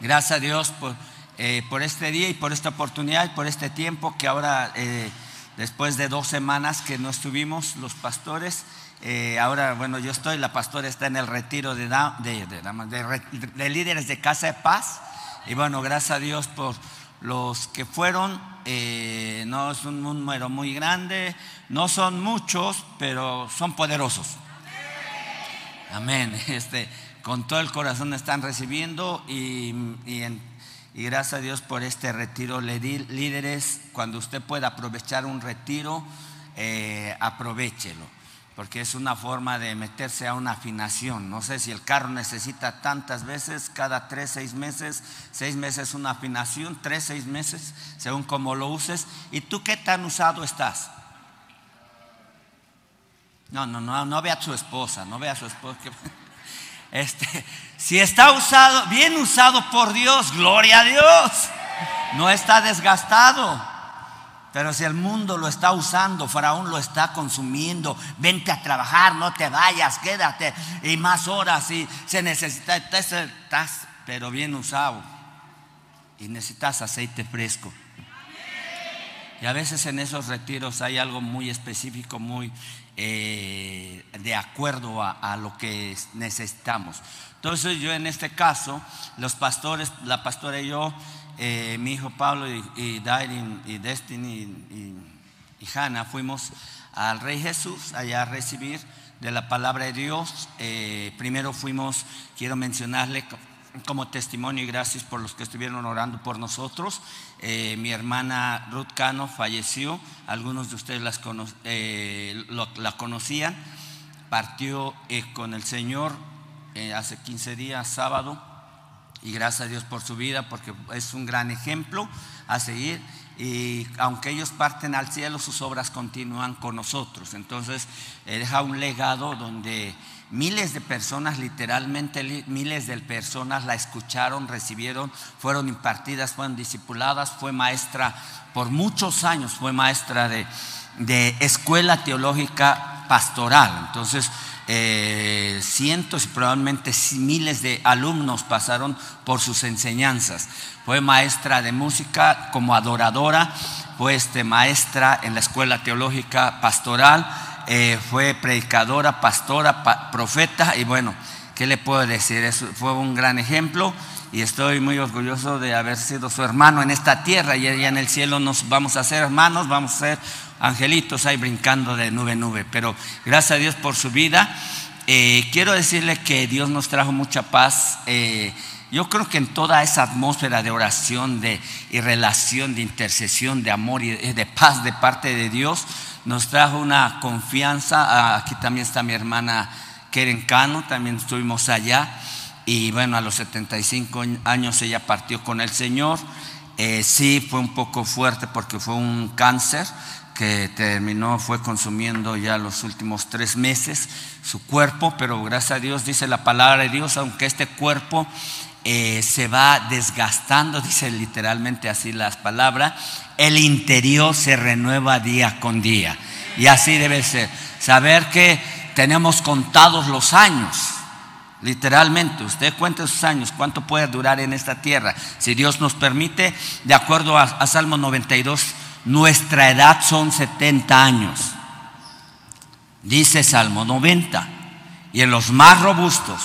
Gracias a Dios por, eh, por este día y por esta oportunidad y por este tiempo que ahora, eh, después de dos semanas que no estuvimos los pastores, eh, ahora, bueno, yo estoy, la pastora está en el retiro de, de, de, de, líderes de Casa de Paz. Y bueno, gracias a Dios por los que fueron. no es un número muy grande, no son muchos, pero son poderosos. Amén. Este, con todo el corazón están recibiendo y, y, gracias a Dios por este retiro. Líderes, cuando usted pueda aprovechar un retiro, eh, aprovechelo, porque es una forma de meterse a una afinación. No sé si el carro necesita tantas veces, cada tres, seis meses, seis meses una afinación, tres, seis meses, según como lo uses. ¿Y tú qué tan usado estás? No, no, no, no vea a su esposa, no vea a su esposa. Este, si está usado, bien usado por Dios, gloria a Dios. No está desgastado. Pero si el mundo lo está usando, Faraón lo está consumiendo, vente a trabajar, no te vayas, quédate y más horas y se necesita, estás, pero bien usado y necesitas aceite fresco. Y a veces en esos retiros hay algo muy específico, muy eh, de acuerdo a, lo que necesitamos. Entonces yo en este caso, los pastores, la pastora y yo, eh, mi hijo Pablo y, y y Destiny y, y, Hannah fuimos al Rey Jesús allá a recibir de la palabra de Dios. Eh, primero fuimos, quiero mencionarle como testimonio y gracias por los que estuvieron orando por nosotros. Eh, mi hermana Ruth Cano falleció, algunos de ustedes eh, la conocían, partió eh, con el Señor hace 15 días, sábado, y gracias a Dios por su vida, porque es un gran ejemplo a seguir. Y aunque ellos parten al cielo, sus obras continúan con nosotros. Entonces, deja un legado donde Miles de personas, literalmente miles de personas la escucharon, recibieron, fueron impartidas, fueron discipuladas, fue maestra por muchos años, fue maestra de, escuela teológica pastoral. Entonces, eh, cientos y probablemente miles de alumnos pasaron por sus enseñanzas. Fue maestra de música como adoradora, fue este, maestra en la escuela teológica pastoral eh, fue predicadora, pastora, profeta y bueno, ¿qué le puedo decir? Fue un gran ejemplo y estoy muy orgulloso de haber sido su hermano en esta tierra y allá en el cielo nos vamos a ser hermanos, vamos a ser angelitos ahí brincando de nube en nube. Pero gracias a Dios por su vida. Eh, quiero decirle que Dios nos trajo mucha paz. Eh, yo creo que en toda esa atmósfera de oración de, y relación, de intercesión, de amor y de paz de parte de Dios, nos trajo una confianza. Ah, aquí también está mi hermana Keren Cano, también estuvimos allá. Y bueno, a los 75 años ella partió con el Señor. Eh, sí, fue un poco fuerte porque fue un cáncer que terminó, fue consumiendo ya los últimos tres meses su cuerpo, pero gracias a Dios dice la palabra de Dios, aunque este cuerpo eh, se va desgastando, dice literalmente así las palabras, el interior se renueva día con día. Y así debe ser. Saber que tenemos contados los años. Literalmente, usted cuenta sus años, cuánto puede durar en esta tierra. Si Dios nos permite, de acuerdo a, a Salmo 92, nuestra edad son 70 años. Dice Salmo 90. Y en los más robustos,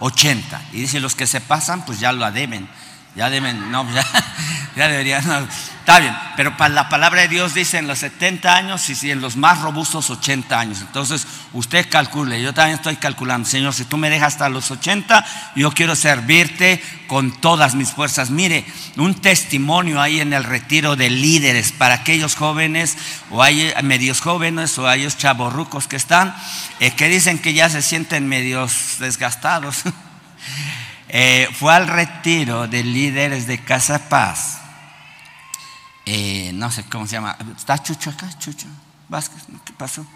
80. Y dice, los que se pasan, pues ya lo deben. Ya deben, no, ya, ya deberían. Está bien, pero para la palabra de Dios dice en los 70 años y en los más robustos 80 años. Entonces, usted calcule, yo también estoy calculando, Señor, si tú me dejas hasta los 80, yo quiero servirte con todas mis fuerzas. Mire, un testimonio ahí en el retiro de líderes para aquellos jóvenes, o hay medios jóvenes, o aquellos chavorrucos que están, eh, que dicen que ya se sienten medios desgastados. Eh, fue al retiro de líderes de Casa Paz eh, no sé cómo se llama. ¿Está Chucho acá? Chucho Vázquez, ¿qué pasó?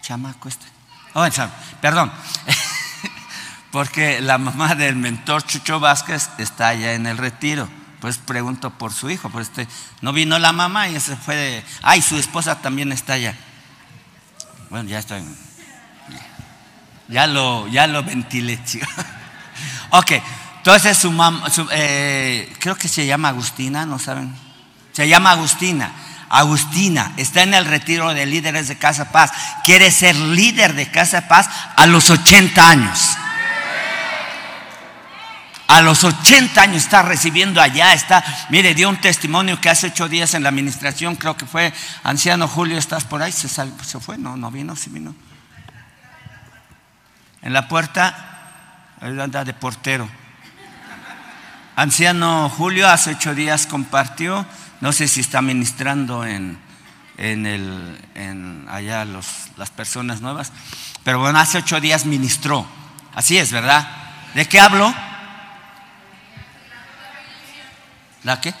Chamaco este. Oh, perdón. Porque la mamá del mentor Chucho Vázquez está allá en el retiro. Pues pregunto por su hijo, pues este, no vino la mamá y se fue de. Ay, su esposa también está allá. Bueno, ya estoy. Ya lo, ya lo ventilé, chico. Ok, Entonces su mamá, eh, creo que se llama Agustina, ¿no saben? Se llama Agustina. Agustina está en el retiro de líderes de Casa Paz. Quiere ser líder de Casa Paz a los 80 años. A los 80 años está recibiendo allá, está, mire, dio un testimonio que hace ocho días en la administración, creo que fue anciano Julio, ¿estás por ahí? ¿Se, se fue? No, no vino, sí vino. En la puerta, anda de portero. Anciano Julio hace ocho días compartió, no sé si está ministrando en, en, el, en allá los, las personas nuevas, pero bueno, hace ocho días ministró. Así es, ¿verdad? ¿De qué hablo? ¿La qué?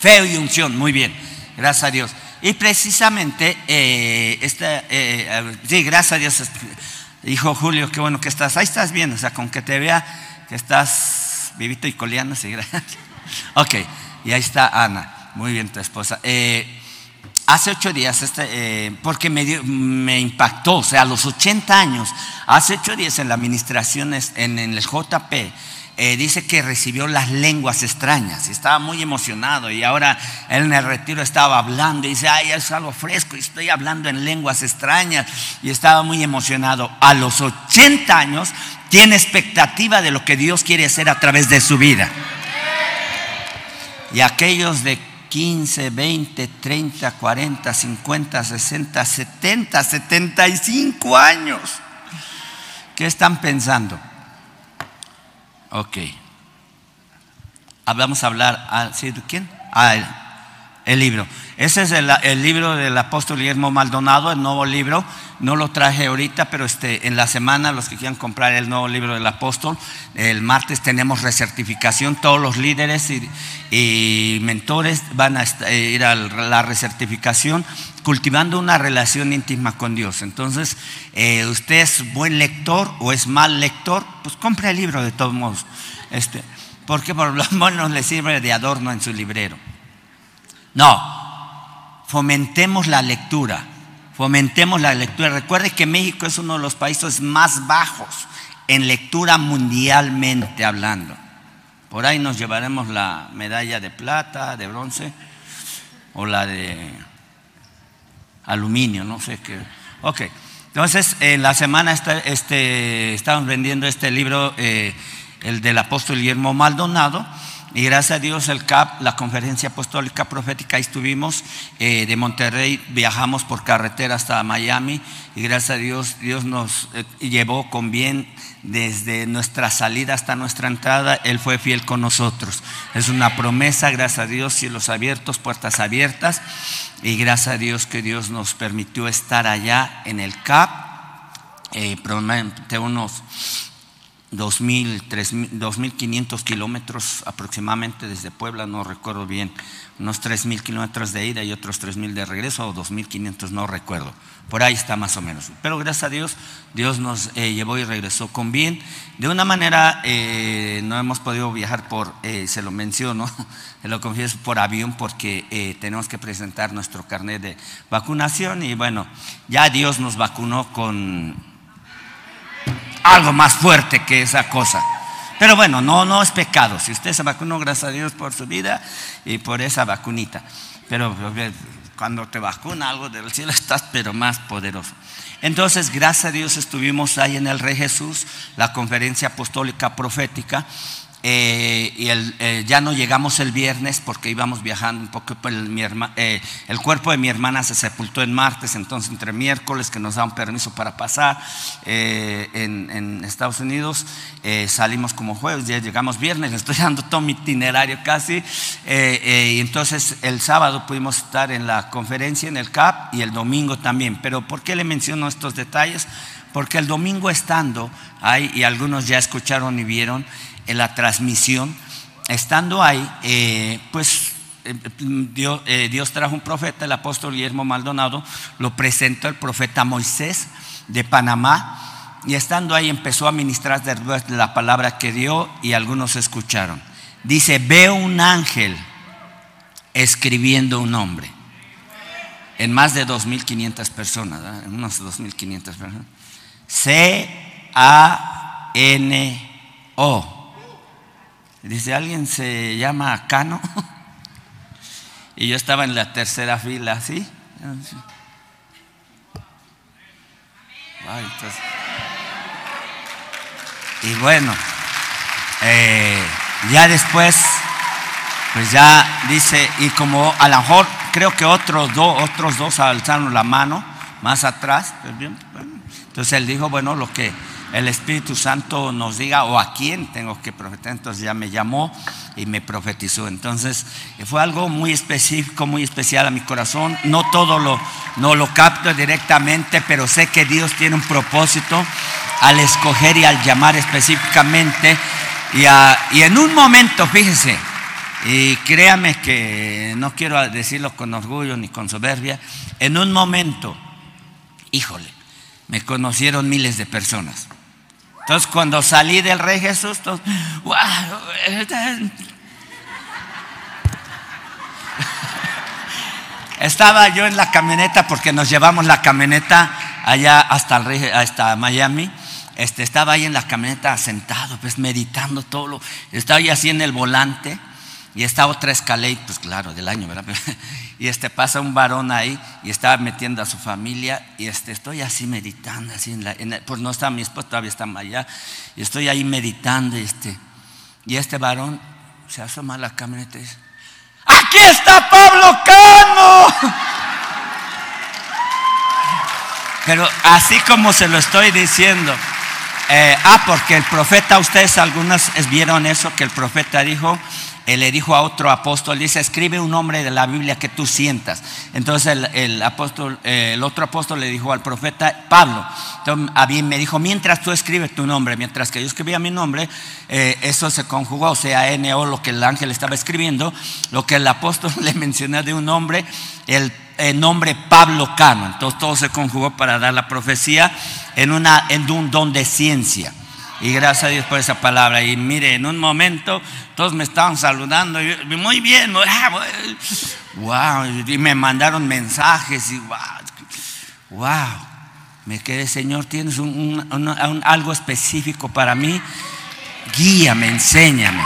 Fe y unción, muy bien, gracias a Dios. Y precisamente, eh, esta, eh, sí, gracias a Dios, dijo Julio, qué bueno que estás, ahí estás bien, o sea, con que te vea que estás vivito y coleando, sí, gracias. Ok, y ahí está Ana, muy bien tu esposa. Eh, hace ocho días, este, porque me, me, impactó, o sea, a los 80 años, hace ocho días en la administración, en el JP, eh, dice que recibió las lenguas extrañas y estaba muy emocionado y ahora él en el retiro estaba hablando y dice, ay, es algo fresco y estoy hablando en lenguas extrañas y estaba muy emocionado. A los 80 años tiene expectativa de lo que Dios quiere hacer a través de su vida. Y aquellos de 15, 20, 30, 40, 50, 60, 70, 75 años, ¿qué están pensando? Ok. Vamos a hablar, ah, ¿sí? ¿de quién? Ah, el, libro. Ese es el, libro del apóstol Guillermo Maldonado, el nuevo libro. No lo traje ahorita, pero este, en la semana, los que quieran comprar el nuevo libro del apóstol, el martes tenemos recertificación. Todos los líderes y, mentores van a eh, ir a la recertificación cultivando una relación íntima con Dios. Entonces, eh, usted es buen lector o es mal lector, pues compre el libro de todos modos. Este, porque por lo menos le sirve de adorno en su librero. No, fomentemos la lectura, fomentemos la lectura. Recuerde que México es uno de los países más bajos en lectura mundialmente hablando. Por ahí nos llevaremos la medalla de plata, de bronce, o la de aluminio, no sé qué. Ok, entonces en la semana este, estamos vendiendo este libro, eh, el del apóstol Guillermo Maldonado y gracias a Dios el CAP, la Conferencia Apostólica Profética, ahí estuvimos. Eh, de Monterrey viajamos por carretera hasta Miami. Y gracias a Dios, Dios nos eh, llevó con bien desde nuestra salida hasta nuestra entrada. Él fue fiel con nosotros. Es una promesa, gracias a Dios, cielos abiertos, puertas abiertas. Y gracias a Dios que Dios nos permitió estar allá en el CAP. Eh, unos 2.000, 2.500 kilómetros aproximadamente desde Puebla, no recuerdo bien, unos 3.000 kilómetros de ida y otros 3.000 de regreso, o 2.500, no recuerdo. Por ahí está más o menos. Pero gracias a Dios, Dios nos eh, llevó y regresó con bien. De una manera, eh, no hemos podido viajar por, eh, se lo menciono, se lo confieso, por avión, porque eh, tenemos que presentar nuestro carnet de vacunación. Y bueno, ya Dios nos vacunó con algo más fuerte que esa cosa. Pero bueno, no, no es pecado. Si usted se vacunó, gracias a Dios por su vida y por esa vacunita. Pero cuando te vacuna algo del cielo estás pero más poderoso. Entonces, gracias a Dios estuvimos ahí en el Rey Jesús, la conferencia apostólica profética, eh, y el, eh, ya no llegamos el viernes porque íbamos viajando un poco. El, mi eh, el cuerpo de mi hermana se sepultó en martes, entonces entre miércoles que nos daban permiso para pasar en, en, Estados Unidos, salimos como jueves, ya llegamos viernes, estoy dando todo mi itinerario casi. y entonces el sábado pudimos estar en la conferencia en el CAP y el domingo también. Pero ¿por qué le menciono estos detalles? Porque el domingo estando ahí, y algunos ya escucharon y vieron, en la transmisión, estando ahí, eh, pues eh, Dios, eh, Dios, trajo un profeta, el apóstol Guillermo Maldonado, lo presentó el profeta Moisés de Panamá, y estando ahí empezó a ministrar la palabra que dio y algunos escucharon. Dice, veo un ángel escribiendo un nombre. En más de 2.500 personas, en unos 2.500 personas. C-A-N-O Dice, ¿alguien se llama Cano? Y yo estaba en la tercera fila, ¿sí? y bueno, eh, ya después, pues ya dice, y como a lo mejor creo que otros, dos otros dos alzaron la mano más atrás, entonces él dijo, bueno, lo que el Espíritu Santo nos diga o a quién tengo que profetizar. Entonces ya me llamó y me profetizó. Entonces fue algo muy específico, muy especial a mi corazón. No todo lo, no lo capto directamente, pero sé que Dios tiene un propósito al escoger y al llamar específicamente. Y, y en un momento, fíjese, y créame que no quiero decirlo con orgullo ni con soberbia, en un momento, híjole, me conocieron miles de personas. Entonces cuando salí del Rey Jesús, todos, Estaba yo en la camioneta porque nos llevamos la camioneta allá hasta, el hasta Miami. Este, estaba ahí en la camioneta sentado, pues meditando todo lo. Estaba ahí así en el volante y estaba otra escalera, pues claro, del año, ¿verdad? Y este pasa un varón ahí y estaba metiendo a su familia y este, estoy así meditando, así en la, pues no está mi esposa, todavía está allá, y estoy ahí meditando este, y este varón se asoma a la camioneta y dice, aquí está Pablo Cano. Pero así como se lo estoy diciendo, eh, ah, porque el profeta, ustedes algunas vieron eso, que el profeta dijo, él le dijo a otro apóstol, dice, escribe un nombre de la Biblia que tú sientas. Entonces el, apóstol, el otro apóstol le dijo al profeta Pablo, entonces, a mí me dijo, mientras tú escribes tu nombre, mientras que yo escribía mi nombre, eh, eso se conjugó, o sea, N-O, lo que el ángel estaba escribiendo, lo que el apóstol le mencionó de un nombre, el, nombre Pablo Cano. Entonces todo se conjugó para dar la profecía en, una, en un don de ciencia. Y gracias a Dios por esa palabra. Y mire, en un momento todos me estaban saludando. Y muy bien, wow. Y me mandaron mensajes. Y wow, wow. Me quedé, Señor, tienes algo específico para mí. Guíame, enséñame.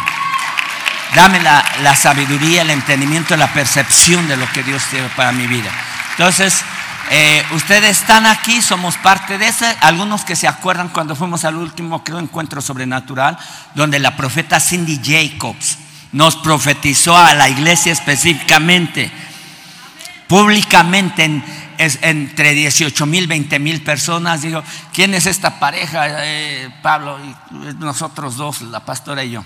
Dame la, la sabiduría, el entendimiento, la percepción de lo que Dios tiene para mi vida. Entonces, eh, ustedes están aquí, somos parte de ese. Algunos que se acuerdan cuando fuimos al último, creo, encuentro sobrenatural, donde la profeta Cindy Jacobs nos profetizó a la iglesia específicamente, públicamente, entre 18 mil, 20 mil personas. Dijo, ¿quién es esta pareja? Eh, Pablo y nosotros dos, la pastora y yo.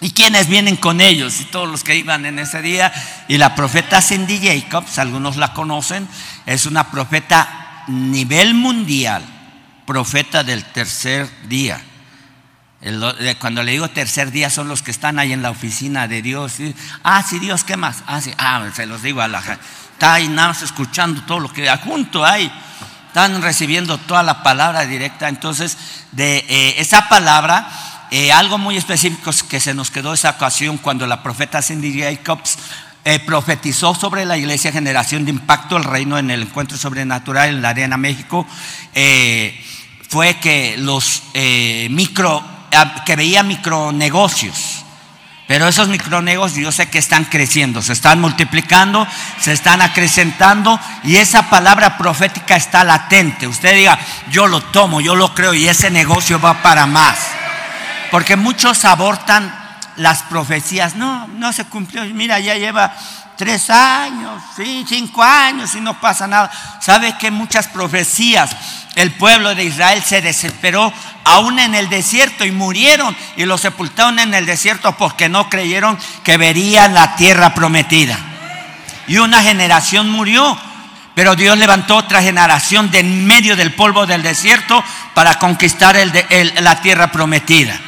¿Y quiénes vienen con ellos? Y todos los que iban en ese día. Y la profeta Cindy Jacobs, algunos la conocen, es una profeta nivel mundial, profeta del tercer día. cuando le digo tercer día son los que están ahí en la oficina de Dios. Ah, sí, Dios, ¿qué más? Ah, sí, ah, se los digo a la gente. Está ahí nada más escuchando todo lo que junto hay. Están recibiendo toda la palabra directa. Entonces, de eh, esa palabra eh, algo muy específico que se nos quedó esa ocasión cuando la profeta Cindy Jacobs eh, profetizó sobre la iglesia Generación de Impacto, el reino en el encuentro sobrenatural en la Arena México, eh, fue que los micro, ah, que veía micronegocios. Pero esos micronegocios yo sé que están creciendo, se están multiplicando, se están acrecentando y esa palabra profética está latente. Usted diga, yo lo tomo, yo lo creo y ese negocio va para más. Porque muchos abortan las profecías. No, no se cumplió. Mira, ya lleva tres años, cinco años y no pasa nada. ¿Sabe que muchas profecías el pueblo de Israel se desesperó aún en el desierto y murieron y los sepultaron en el desierto porque no creyeron que verían la tierra prometida? Y una generación murió, pero Dios levantó otra generación de en medio del polvo del desierto para conquistar la tierra prometida.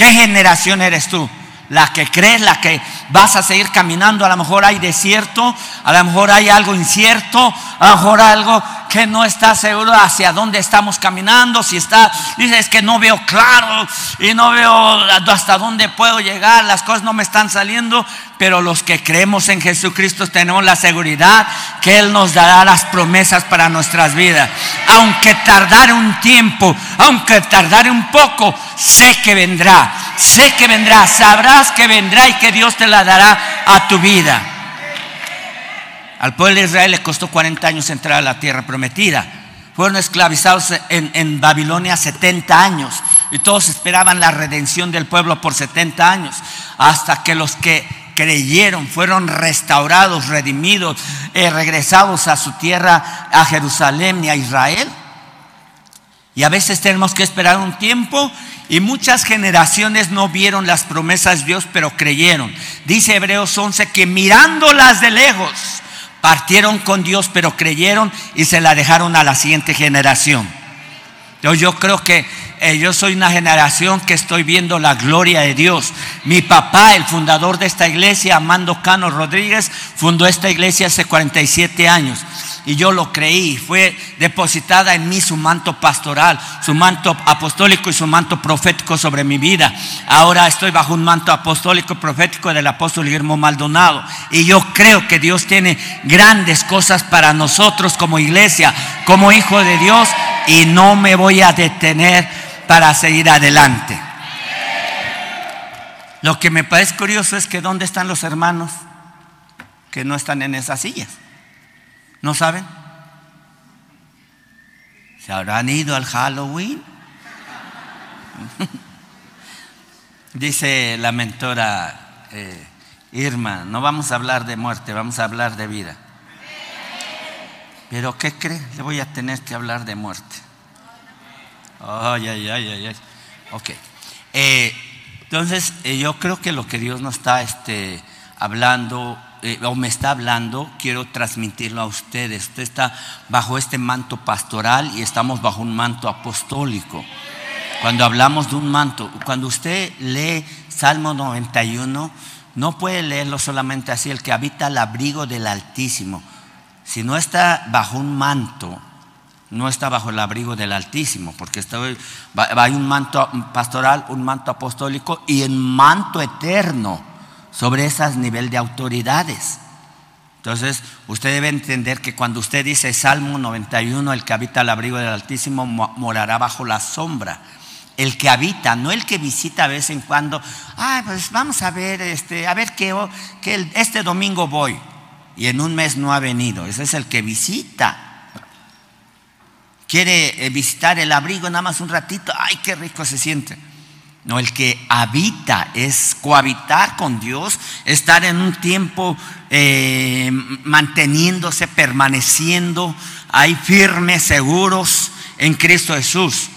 ¿Qué generación eres tú? La que crees, la que vas a seguir caminando. A lo mejor hay desierto, a lo mejor hay algo incierto, a lo mejor algo que no está seguro hacia dónde estamos caminando. Si está, dices que no veo claro y no veo hasta dónde puedo llegar, las cosas no me están saliendo. Pero los que creemos en Jesucristo tenemos la seguridad que Él nos dará las promesas para nuestras vidas. Aunque tardare un tiempo, aunque tardare un poco, sé que vendrá sé que vendrá, sabrás que vendrá y que Dios te la dará a tu vida. Al pueblo de Israel le costó 40 años entrar a la tierra prometida. Fueron esclavizados en, en, Babilonia 70 años y todos esperaban la redención del pueblo por 70 años, hasta que los que creyeron fueron restaurados, redimidos, eh, regresados a su tierra, a Jerusalén y a Israel. Y a veces tenemos que esperar un tiempo y muchas generaciones no vieron las promesas de Dios, pero creyeron. Dice Hebreos 11 que mirándolas de lejos, partieron con Dios, pero creyeron y se la dejaron a la siguiente generación. Yo, yo creo que eh, yo soy una generación que estoy viendo la gloria de Dios. Mi papá, el fundador de esta iglesia, Amando Cano Rodríguez, fundó esta iglesia hace 47 años y yo lo creí. Fue depositada en mí su manto pastoral, su manto apostólico y su manto profético sobre mi vida. Ahora estoy bajo un manto apostólico y profético del apóstol Guillermo Maldonado. Y yo creo que Dios tiene grandes cosas para nosotros como iglesia, como hijo de Dios. Y no me voy a detener para seguir adelante. Lo que me parece curioso es que ¿dónde están los hermanos que no están en esas sillas? ¿No saben? ¿Se habrán ido al Halloween? Dice la mentora eh, Irma, no vamos a hablar de muerte, vamos a hablar de vida. Pero ¿qué cree? Le voy a tener que hablar de muerte. Ay, ay, ay, ay, ay. Ok. Eh, entonces, eh, yo creo que lo que Dios nos está este, hablando eh, o me está hablando, quiero transmitirlo a ustedes. Usted está bajo este manto pastoral y estamos bajo un manto apostólico. Cuando hablamos de un manto, cuando usted lee Salmo 91, no puede leerlo solamente así, el que habita al abrigo del Altísimo. Si no está bajo un manto, no está bajo el abrigo del Altísimo, porque está, hay un manto pastoral, un manto apostólico y un manto eterno sobre ese nivel de autoridades. Entonces, usted debe entender que cuando usted dice Salmo 91, el que habita al abrigo del Altísimo morará bajo la sombra. El que habita, no el que visita de vez en cuando, ay, pues vamos a ver, este, a ver qué, que este domingo voy y en un mes no ha venido. Ese es el que visita. Quiere eh, visitar el abrigo nada más un ratito, ay, qué rico se siente. No, el que habita es cohabitar con Dios, estar en un tiempo eh, manteniéndose, permaneciendo ahí firmes, seguros en Cristo Jesús.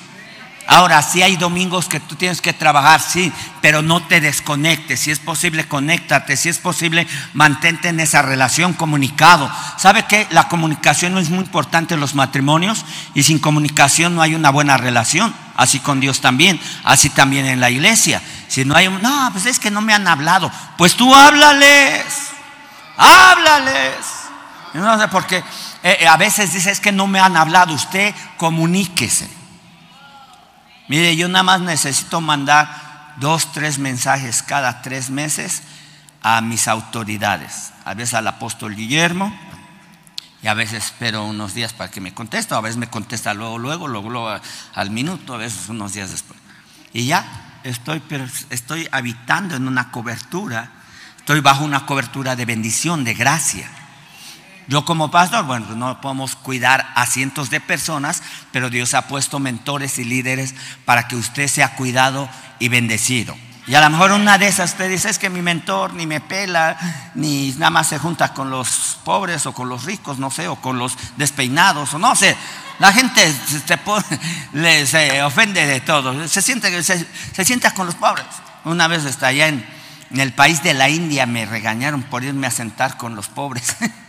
Ahora, si hay domingos que tú tienes que trabajar, sí, pero no te desconectes. Si es posible, conéctate. Si es posible, mantente en esa relación comunicado. ¿Sabe que la comunicación es muy importante en los matrimonios? Y sin comunicación no hay una buena relación. Así con Dios también, así también en la iglesia. Si no hay, no, pues es que no me han hablado. Pues tú háblales, háblales. No sé. Eh, eh, a veces dices que no me han hablado. Usted comuníquese. Mire, yo nada más necesito mandar dos, tres mensajes cada tres meses a mis autoridades. A veces al apóstol Guillermo y a veces espero unos días para que me conteste. A veces me contesta luego, luego, luego, al minuto, a veces unos días después. Y ya estoy, estoy habitando en una cobertura. Estoy bajo una cobertura de bendición, de gracia. Yo como pastor, bueno, pues no podemos cuidar a cientos de personas, pero Dios ha puesto mentores y líderes para que usted sea cuidado y bendecido. Y a lo mejor una de esas usted dice, es que mi mentor ni me pela, ni nada más se junta con los pobres o con los ricos, no sé, o con los despeinados, o no sé. La gente se, ofende de todo, se siente, se, sienta con los pobres. Una vez está allá en, en el país de la India, me regañaron por irme a sentar con los pobres.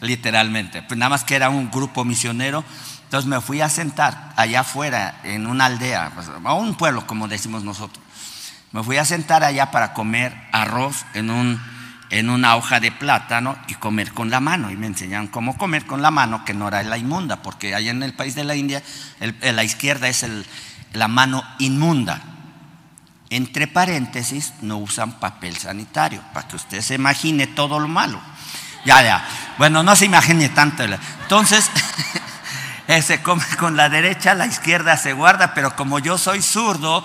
literalmente. Pues nada más que era un grupo misionero. Entonces me fui a sentar allá afuera, en una aldea, pues, a un pueblo, como decimos nosotros. Me fui a sentar allá para comer arroz en, un, en una hoja de plátano y comer con la mano. Y me enseñaron cómo comer con la mano, que no era la inmunda, porque allá en el país de la India, la izquierda es la mano inmunda. Entre paréntesis, no usan papel sanitario, para que usted se imagine todo lo malo. Ya, ya. Bueno, no se imagine tanto. Entonces, se come con la derecha, la izquierda se guarda, pero como yo soy zurdo,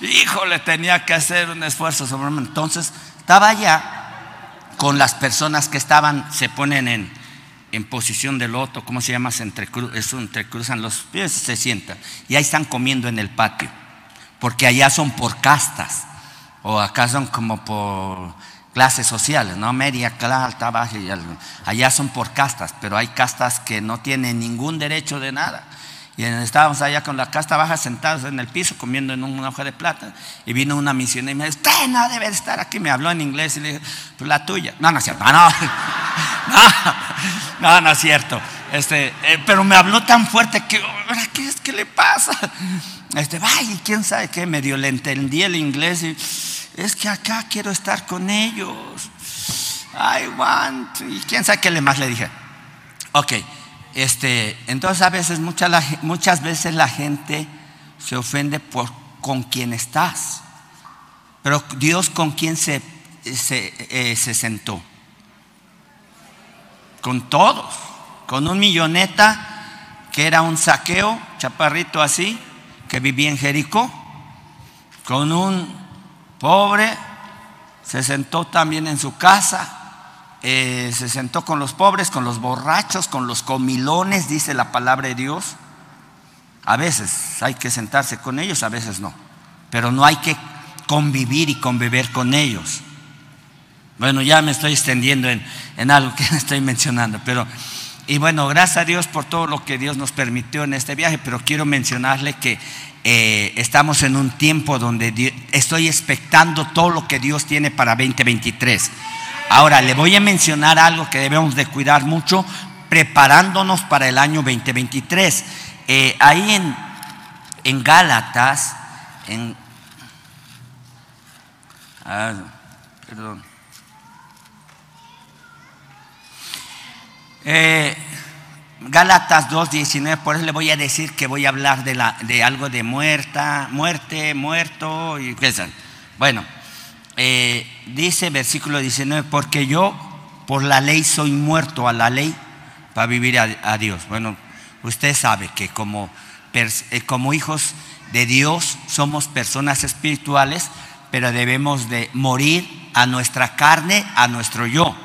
híjole, tenía que hacer un esfuerzo sobre Entonces, estaba allá con las personas que estaban, se ponen en, en posición de loto, ¿cómo se llama? Se entrecru, eso, entrecruzan los pies, se sientan. Y ahí están comiendo en el patio, porque allá son por castas, o acá son como por clases sociales, ¿no? Media, alta, baja, y allá son por castas, pero hay castas que no tienen ningún derecho de nada. Y estábamos allá con la casta baja sentados en el piso comiendo en una hoja de plata y vino una misión y me dijo, usted no debe estar aquí. Me habló en inglés y le dije, pues la tuya. No, no es cierto. No, no, no, no, es cierto. Este, eh, pero me habló tan fuerte que, ¿qué es que le pasa? Este, vaya, quién sabe qué, medio le entendí el inglés y es que acá quiero estar con ellos. I want. Y quién sabe qué le más le dije. Ok. Este, entonces a veces, muchas, muchas veces la gente se ofende por con quién estás. Pero Dios con quién se, se, eh, se sentó. Con todos. Con un milloneta que era un saqueo, chaparrito así, que vivía en Jericó. Con un pobre, se sentó también en su casa eh, se sentó con los pobres, con los borrachos, con los comilones, dice la palabra de Dios. A veces hay que sentarse con ellos, a veces no. Pero no hay que convivir y convivir con ellos. Bueno, ya me estoy extendiendo en, algo que estoy mencionando, pero y bueno, gracias a Dios por todo lo que Dios nos permitió en este viaje, pero quiero mencionarle que eh, estamos en un tiempo donde estoy expectando todo lo que Dios tiene para 2023. Ahora, le voy a mencionar algo que debemos de cuidar mucho preparándonos para el año 2023. Eh, ahí en, en Gálatas, en... Perdón. Eh, Gálatas 2.19, por eso le voy a decir que voy a hablar de, la, de algo de muerta, muerte, muerto y qué Bueno, eh, dice versículo 19, porque yo por la ley soy muerto a la ley para vivir a, Dios. Bueno, usted sabe que como, eh, como hijos de Dios somos personas espirituales, pero debemos de morir a nuestra carne, a nuestro yo.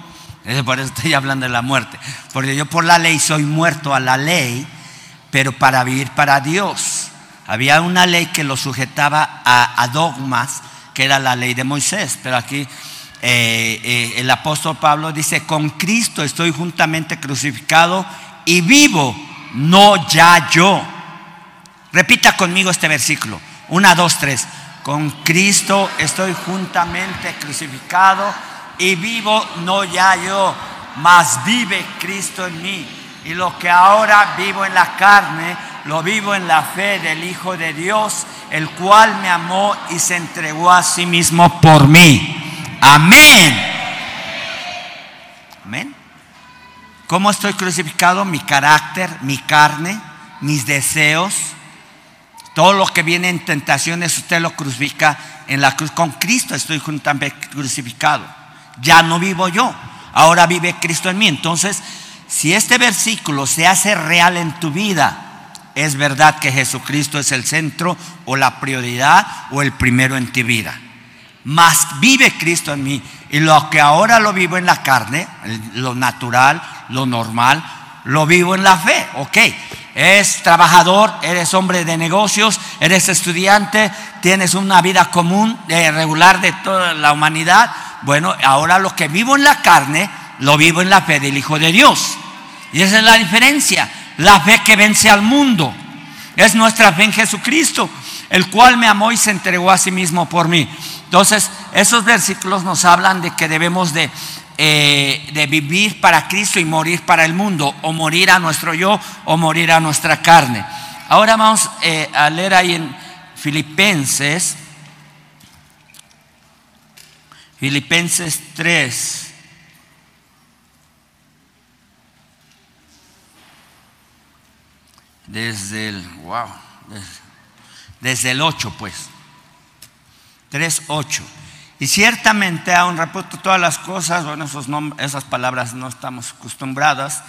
Por eso estoy hablando de la muerte. Porque yo por la ley soy muerto a la ley, pero para vivir para Dios. Había una ley que lo sujetaba a dogmas que era la ley de Moisés. Pero aquí eh, eh, el apóstol Pablo dice, con Cristo estoy juntamente crucificado y vivo, no ya yo. Repita conmigo este versículo. Una, dos, tres. Con Cristo estoy juntamente crucificado y vivo, no ya yo, mas vive Cristo en mí. Y lo que ahora vivo en la carne, lo vivo en la fe del Hijo de Dios el cual me amó y se entregó a sí mismo por mí. Amén. Amén. ¿Cómo estoy crucificado? Mi carácter, mi carne, mis deseos, todo lo que viene en tentaciones, usted lo crucifica en la cruz. Con Cristo estoy juntamente crucificado. Ya no vivo yo, ahora vive Cristo en mí. Entonces, si este versículo se hace real en tu vida, es verdad que Jesucristo es el centro o la prioridad o el primero en tu vida. Mas vive Cristo en mí. Y lo que ahora lo vivo en la carne, lo natural, lo normal, lo vivo en la fe. Ok, es trabajador, eres hombre de negocios, eres estudiante, tienes una vida común, eh, regular de toda la humanidad. Bueno, ahora lo que vivo en la carne, lo vivo en la fe del Hijo de Dios. Y esa es la diferencia la fe que vence al mundo. Es nuestra fe en Jesucristo, el cual me amó y se entregó a sí mismo por mí. Entonces, esos versículos nos hablan de que debemos de, eh, de vivir para Cristo y morir para el mundo, o morir a nuestro yo, o morir a nuestra carne. Ahora vamos eh, a leer ahí en Filipenses, Filipenses 3. desde el, wow, desde, el 8 pues, 3, 8. Y ciertamente aún repito todas las cosas, bueno, esos esas palabras no estamos acostumbradas,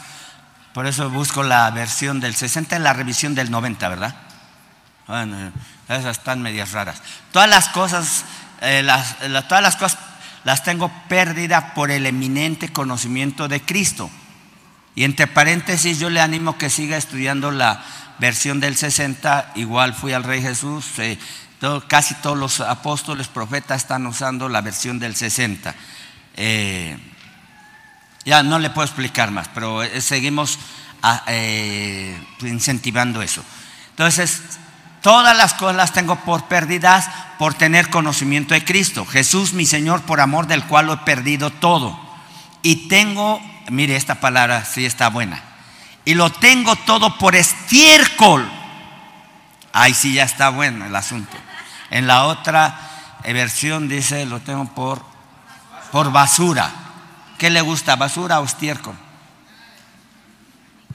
por eso busco la versión del 60 y la revisión del 90, ¿verdad? Bueno, esas están medias raras. Todas las cosas, eh, las, todas las cosas las tengo pérdidas por el eminente conocimiento de Cristo. Y entre paréntesis, yo le animo que siga estudiando la versión del 60. Igual fui al Rey Jesús. Eh, casi todos los apóstoles, profetas están usando la versión del 60. Eh, ya no le puedo explicar más, pero eh, seguimos ah, incentivando eso. Entonces, Todas las cosas las tengo por perdidas por tener conocimiento de Cristo. Jesús, mi Señor, por amor del cual lo he perdido todo. Y tengo, mire, esta palabra sí está buena. Y lo tengo todo por estiércol. Ahí sí ya está bueno el asunto. En la otra versión dice, lo tengo por, por basura. ¿Qué le gusta, basura o estiércol?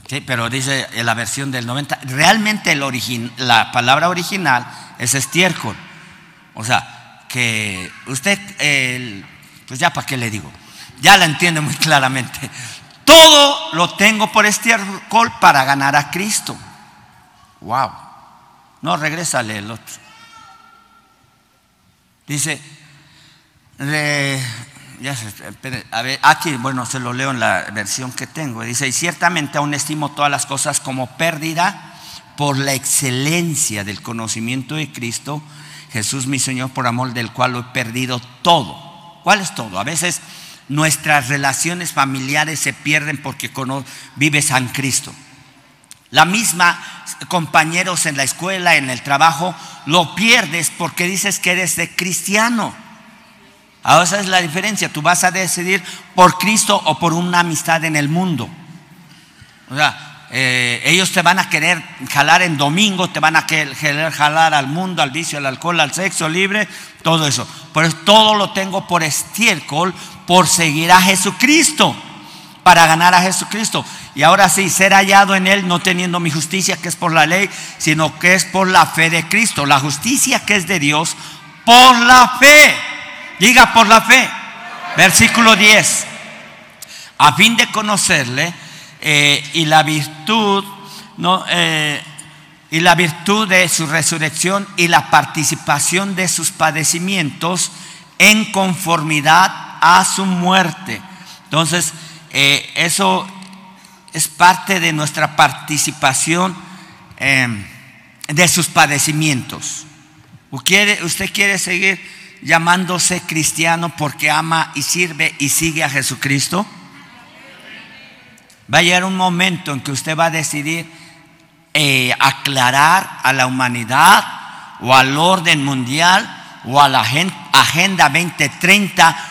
Sí, pero dice en la versión del 90, realmente el la palabra original es estiércol. O sea, que usted, pues ya para qué le digo, ya la entiende muy claramente. Todo lo tengo por estiércol para ganar a Cristo. Wow. No, regrésale el otro. Dice, a ver, aquí, bueno, se lo leo en la versión que tengo. Dice, y ciertamente aún estimo todas las cosas como pérdida por la excelencia del conocimiento de Cristo, Jesús mi Señor, por amor del cual he perdido todo. ¿Cuál es todo? A veces nuestras relaciones familiares se pierden porque vives en Cristo. La misma compañeros en la escuela, en el trabajo, lo pierdes porque dices que eres de cristiano. Ahora esa es la diferencia. Tú vas a decidir por Cristo o por una amistad en el mundo. O sea, eh, ellos te van a querer jalar en domingo, te van a querer jalar al mundo, al vicio, al alcohol, al sexo libre, todo eso. Pero todo lo tengo por estiércol, por seguir a Jesucristo, para ganar a Jesucristo. Y ahora sí, ser hallado en Él, no teniendo mi justicia que es por la ley, sino que es por la fe de Cristo. La justicia que es de Dios, por la fe. Diga por la fe. Versículo 10. A fin de conocerle eh, y la virtud, no, eh, y la virtud de su resurrección y la participación de sus padecimientos en conformidad a su muerte. Entonces, eh, eso es parte de nuestra participación de sus padecimientos. ¿Usted quiere seguir? llamándose cristiano porque ama y sirve y sigue a Jesucristo? Va a llegar un momento en que usted va a decidir eh, aclarar a la humanidad o al orden mundial o a la Agenda 2030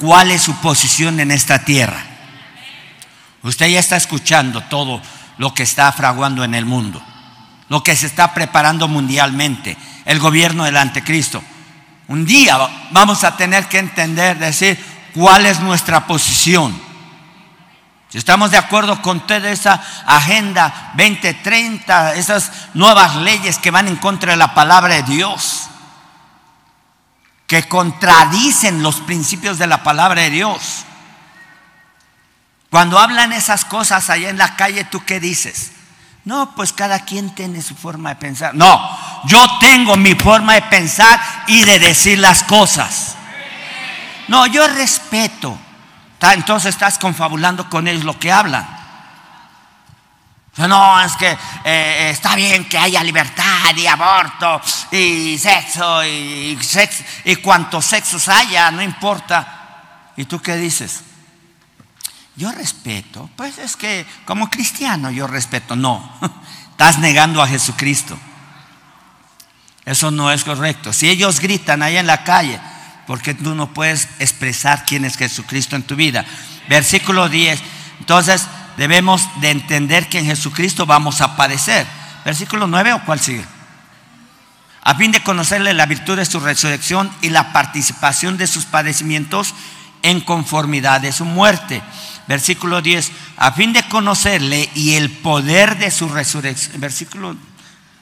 cuál es su posición en esta tierra. Usted ya está escuchando todo lo que está fraguando en el mundo, lo que se está preparando mundialmente, el gobierno del anticristo. Un día vamos a tener que entender, decir, cuál es nuestra posición. Si estamos de acuerdo con toda esa agenda 2030, esas nuevas leyes que van en contra de la palabra de Dios, que contradicen los principios de la palabra de Dios. Cuando hablan esas cosas allá en la calle, ¿tú qué dices? No, pues cada quien tiene su forma de pensar. No, yo tengo mi forma de pensar y de decir las cosas. No, yo respeto. Entonces estás confabulando con ellos lo que hablan. No, es que eh, está bien que haya libertad y aborto y sexo y, sexo, y cuantos sexos haya, no importa. ¿Y tú qué dices? Yo respeto, pues es que como cristiano yo respeto. No, estás negando a Jesucristo. Eso no es correcto. Si ellos gritan ahí en la calle, porque tú no puedes expresar quién es Jesucristo en tu vida? Versículo 10. Entonces debemos de entender que en Jesucristo vamos a padecer. Versículo 9 o cuál sigue? A fin de conocerle la virtud de su resurrección y la participación de sus padecimientos en conformidad de su muerte versículo 10, a fin de conocerle y el poder de su resurrección, versículo,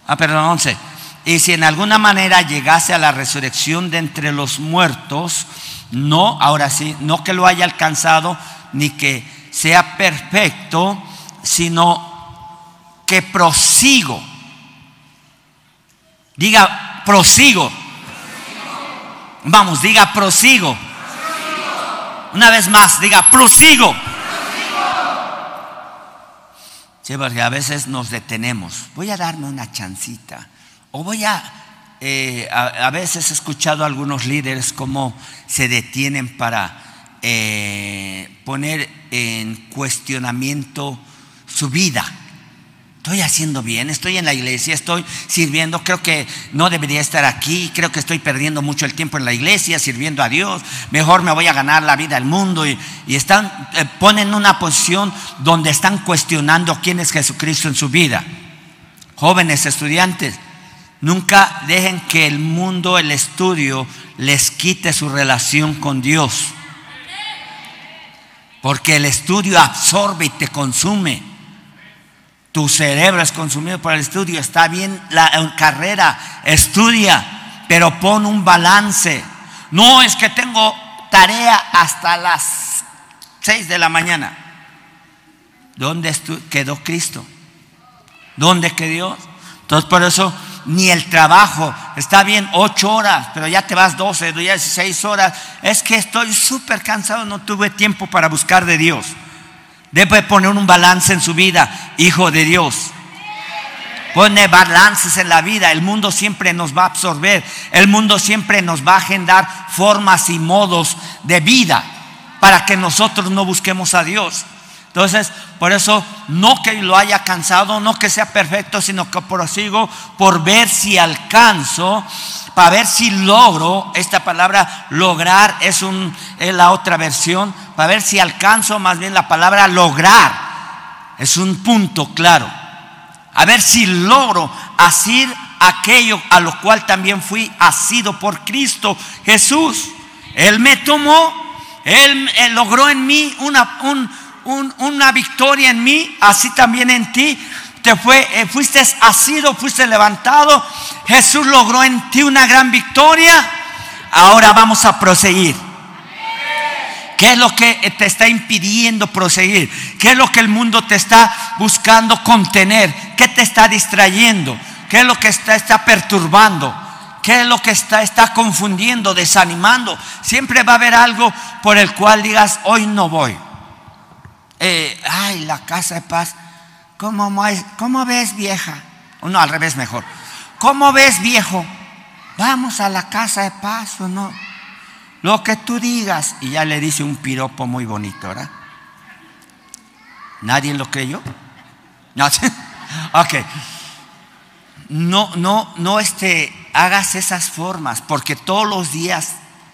ah, perdón, 11, y si en alguna manera llegase a la resurrección de entre los muertos, no, ahora sí, no que lo haya alcanzado, ni que sea perfecto, sino que prosigo. Diga, prosigo. Vamos, diga, prosigo. Una vez más, diga, prosigo. Sí, porque a veces nos detenemos. Voy a darme una chancita. O voy a, eh, a, veces he escuchado a algunos líderes cómo se detienen para eh, poner en cuestionamiento su vida. Estoy haciendo bien, estoy en la iglesia, estoy sirviendo, creo que no debería estar aquí, creo que estoy perdiendo mucho el tiempo en la iglesia sirviendo a Dios, mejor me voy a ganar la vida del mundo y, están, eh, ponen una posición donde están cuestionando quién es Jesucristo en su vida. Jóvenes estudiantes, nunca dejen que el mundo, el estudio, les quite su relación con Dios, porque el estudio absorbe y te consume. Tu cerebro es consumido por el estudio. Está bien la carrera, estudia, pero pon un balance. No es que tengo tarea hasta las 6 de la mañana. ¿Dónde quedó Cristo? ¿Dónde quedó? Entonces por eso ni el trabajo, está bien ocho horas, pero ya te vas 12, 16 horas. Es que estoy súper cansado, no tuve tiempo para buscar de Dios. Debe poner un balance en su vida, hijo de Dios. Pone balances en la vida. El mundo siempre nos va a absorber. El mundo siempre nos va a agendar formas y modos de vida para que nosotros no busquemos a Dios. Entonces, por eso, no que lo haya cansado, no que sea perfecto, sino que prosigo por ver si alcanzo para ver si logro, esta palabra lograr es, un, es la otra versión, para ver si alcanzo más bien la palabra lograr. Es un punto claro. A ver si logro asir aquello a lo cual también fui asido por Cristo Jesús. Él me tomó, Él, logró en mí una, una victoria en mí, así también en ti te fue, eh, fuiste asido, fuiste levantado. Jesús logró en ti una gran victoria. Ahora vamos a proseguir. ¿Qué es lo que te está impidiendo proseguir? ¿Qué es lo que el mundo te está buscando contener? ¿Qué te está distrayendo? ¿Qué es lo que está, está perturbando? ¿Qué es lo que está, está confundiendo, desanimando? Siempre va a haber algo por el cual digas, hoy no voy. Eh, ay, la casa de paz. ¿Cómo, ves vieja? No, al revés mejor. ¿Cómo ves viejo? Vamos a la casa de paz o no. Lo que tú digas. Y ya le dice un piropo muy bonito, ¿verdad? ¿Nadie lo creyó? No, ok. No, no, no este, hagas esas formas, porque todos los días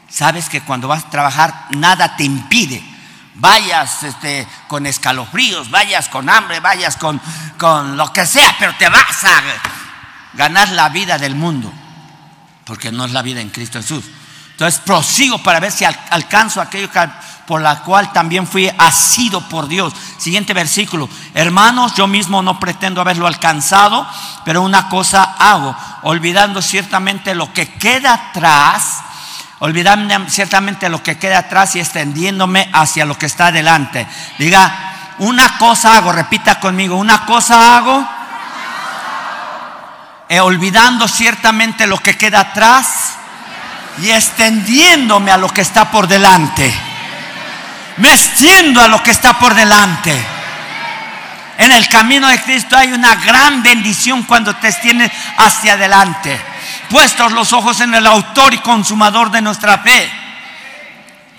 sabes que cuando vas a trabajar nada te impide vayas este, con escalofríos, vayas con hambre, vayas con, con lo que sea, pero te vas a ganar la vida del mundo, porque no es la vida en Cristo Jesús. Entonces prosigo para ver si alcanzo aquello por la cual también fui asido por Dios. Siguiente versículo. Hermanos, yo mismo no pretendo haberlo alcanzado, pero una cosa hago, olvidando ciertamente lo que queda atrás olvidando ciertamente lo que queda atrás y extendiéndome hacia lo que está adelante. Diga, una cosa hago, repita conmigo, una cosa hago, eh, olvidando ciertamente lo que queda atrás y extendiéndome a lo que está por delante. Me extiendo a lo que está por delante. En el camino de Cristo hay una gran bendición cuando te extiendes hacia adelante puestos los ojos en el autor y consumador de nuestra fe.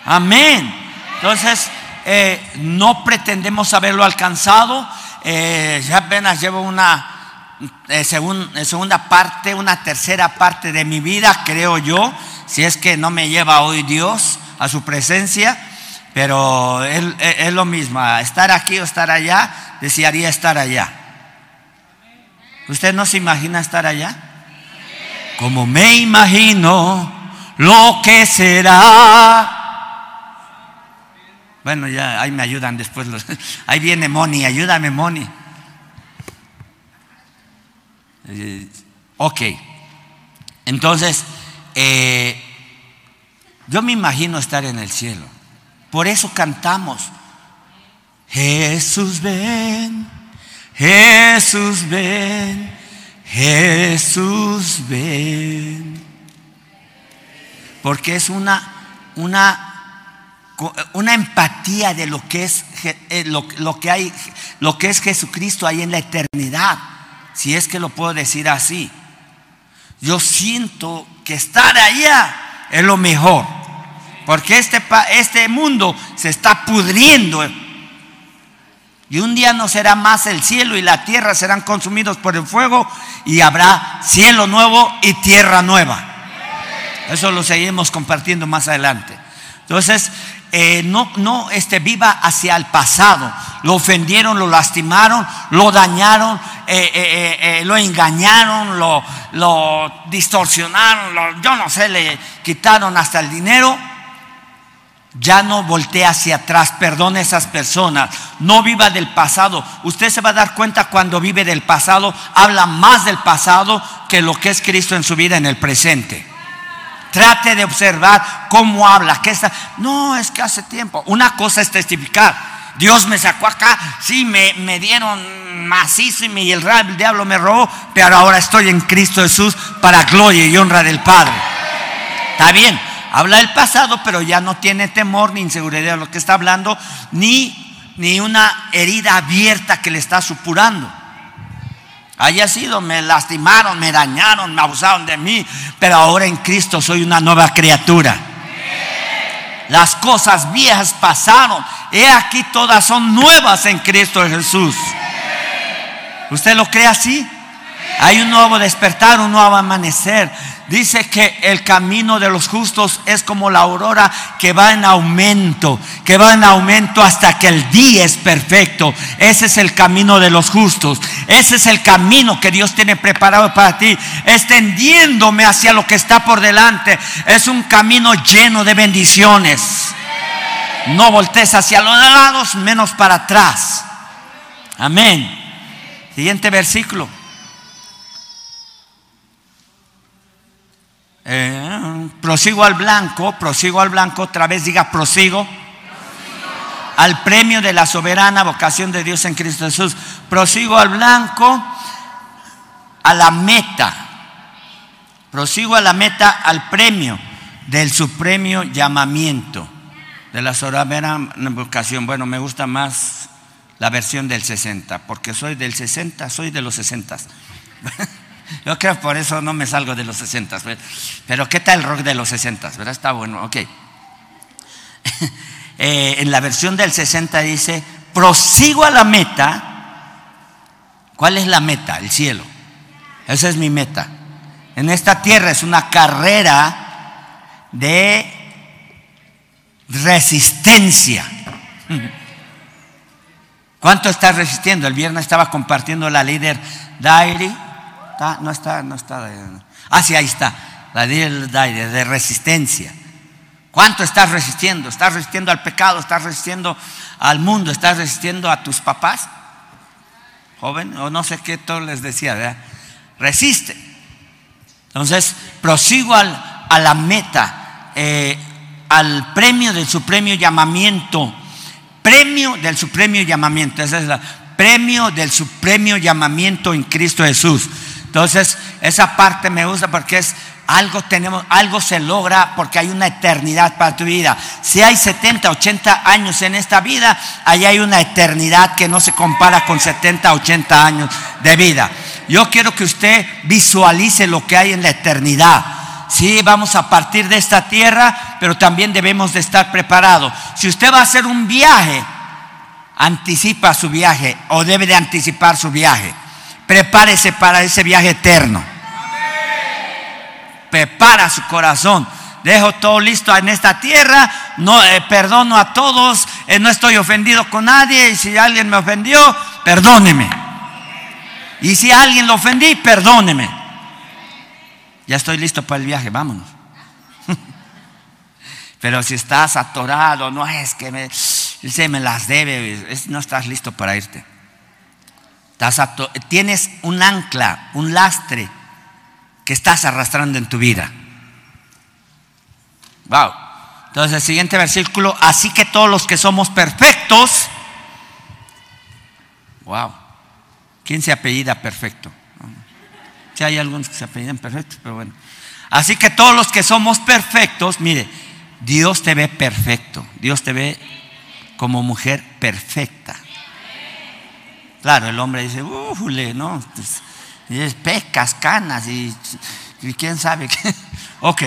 Amén. Entonces, eh, no pretendemos haberlo alcanzado. Eh, ya apenas llevo una eh, segunda parte, una tercera parte de mi vida, creo yo, si es que no me lleva hoy Dios a su presencia. Pero es lo mismo, estar aquí o estar allá, desearía estar allá. ¿Usted no se imagina estar allá? Como me imagino lo que será. Bueno, ya ahí me ayudan después. ahí viene Moni, ayúdame Moni. Eh, ok, entonces, eh, yo me imagino estar en el cielo. Por eso cantamos, Jesús ven Jesús ven, Jesús ven. Porque es una, una, una empatía de lo que es eh, lo, lo que hay, lo que es Jesucristo ahí en la eternidad, si es que lo puedo decir así. Yo siento que estar allá es lo mejor, porque este, este mundo se está pudriendo y un día no será más el cielo y la tierra serán consumidos por el fuego y habrá cielo nuevo y tierra nueva. Eso lo seguimos compartiendo más adelante. Entonces, eh, no, no este, viva hacia el pasado. Lo ofendieron, lo lastimaron, lo dañaron, eh, eh, lo engañaron, lo, lo distorsionaron, yo no sé, le quitaron hasta el dinero ya no voltee hacia atrás, perdone a esas personas, no viva del pasado. Usted se va a dar cuenta cuando vive del pasado, habla más del pasado que lo que es Cristo en su vida en el presente. Trate de observar cómo habla, que está. No, es que hace tiempo. Una cosa es testificar. Dios me sacó acá, sí, me, me dieron macizo y el, el diablo me robó, pero ahora estoy en Cristo Jesús para gloria y honra del Padre. Está bien, Habla del pasado, pero ya no tiene temor ni inseguridad de lo que está hablando, ni, ni una herida abierta que le está supurando. Haya sido, me lastimaron, me dañaron, me abusaron de mí, pero ahora en Cristo soy una nueva criatura. Las cosas viejas pasaron, he aquí todas son nuevas en Cristo Jesús. ¿Usted lo cree así? Hay un nuevo despertar, un nuevo amanecer. Dice que el camino de los justos es como la aurora que va en aumento, que va en aumento hasta que el día es perfecto. Ese es el camino de los justos. Ese es el camino que Dios tiene preparado para ti, extendiéndome hacia lo que está por delante. Es un camino lleno de bendiciones. No voltees hacia los lados, menos para atrás. Amén. Siguiente versículo. Eh, prosigo al blanco, prosigo al blanco, otra vez diga prosigo. Al premio de la soberana vocación de Dios en Cristo Jesús. Prosigo al blanco, a la meta. Prosigo a la meta, al premio del supremo llamamiento de la soberana vocación. Bueno, me gusta más la versión del 60, porque soy del 60, soy de los 60. Yo creo por eso no me salgo de los 60. Pero ¿qué tal el rock de los 60? ¿Verdad? Está bueno, ok. Eh, en la versión del 60 dice, prosigo a la meta. ¿Cuál es la meta? El cielo. Esa es mi meta. En esta tierra es una carrera de resistencia. ¿Cuánto estás resistiendo? El viernes estaba compartiendo la líder Diary no está, no está. Ah, sí, ahí está. La de, de resistencia. ¿Cuánto estás resistiendo? ¿Estás resistiendo al pecado? ¿Estás resistiendo al mundo? ¿Estás resistiendo a tus papás? Joven, o no sé qué todo les decía, ¿verdad? Resiste. Entonces, prosigo al, a la meta, eh, al premio del supremo llamamiento. Premio del supremo llamamiento. Ese es el premio del supremo llamamiento en Cristo Jesús. Entonces, esa parte me gusta porque es algo tenemos, algo se logra porque hay una eternidad para tu vida. Si hay 70, 80 años en esta vida, ahí hay una eternidad que no se compara con 70, 80 años de vida. Yo quiero que usted visualice lo que hay en la eternidad. Sí, vamos a partir de esta tierra, pero también debemos de estar preparados. Si usted va a hacer un viaje, anticipa su viaje o debe de anticipar su viaje prepárese para ese viaje eterno. Prepara su corazón. Dejo todo listo en esta tierra. No eh, perdono a todos. Eh, no estoy ofendido con nadie. Y si alguien me ofendió, perdóneme. Y si alguien lo ofendí, perdóneme. Ya estoy listo para el viaje. Vámonos. Pero si estás atorado, no es que se me las debe, no estás listo para irte tienes un ancla, un lastre que estás arrastrando en tu vida. Wow. Entonces, el siguiente versículo, así que todos los que somos perfectos, wow, ¿Quién se apellida perfecto? Si hay algunos que se apellidan perfecto, pero bueno. Así que todos los que somos perfectos, mire, Dios te ve perfecto. Dios te ve como mujer perfecta. Claro, el hombre dice, ufule, ¿no? Pues, es pecas, canas y, quién sabe qué. Ok,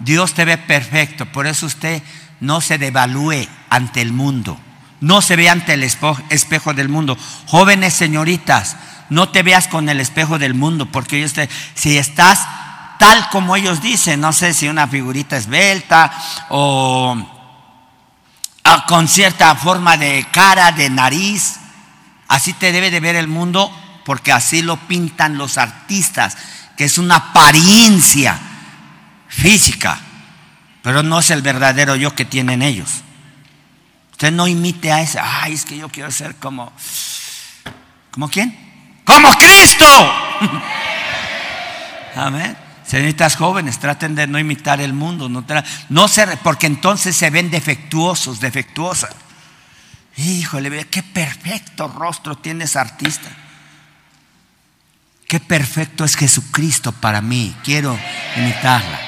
Dios te ve perfecto, por eso usted no se devalúe ante el mundo, no se ve ante el espejo del mundo. Jóvenes señoritas, no te veas con el espejo del mundo, porque si estás tal como ellos dicen, no sé si una figurita esbelta o ah, con cierta forma de cara, de nariz, así te debe de ver el mundo, porque así lo pintan los artistas, que es una apariencia física, pero no es el verdadero yo que tienen ellos. Usted no imite a ese, ay, es que yo quiero ser como, ¿como quién? Como Cristo. Amén. Señoritas jóvenes, traten de no imitar el mundo, no, no porque entonces se ven defectuosos, defectuosas. Híjole, qué perfecto rostro tiene esa artista. Qué perfecto es Jesucristo para mí. Quiero imitarla.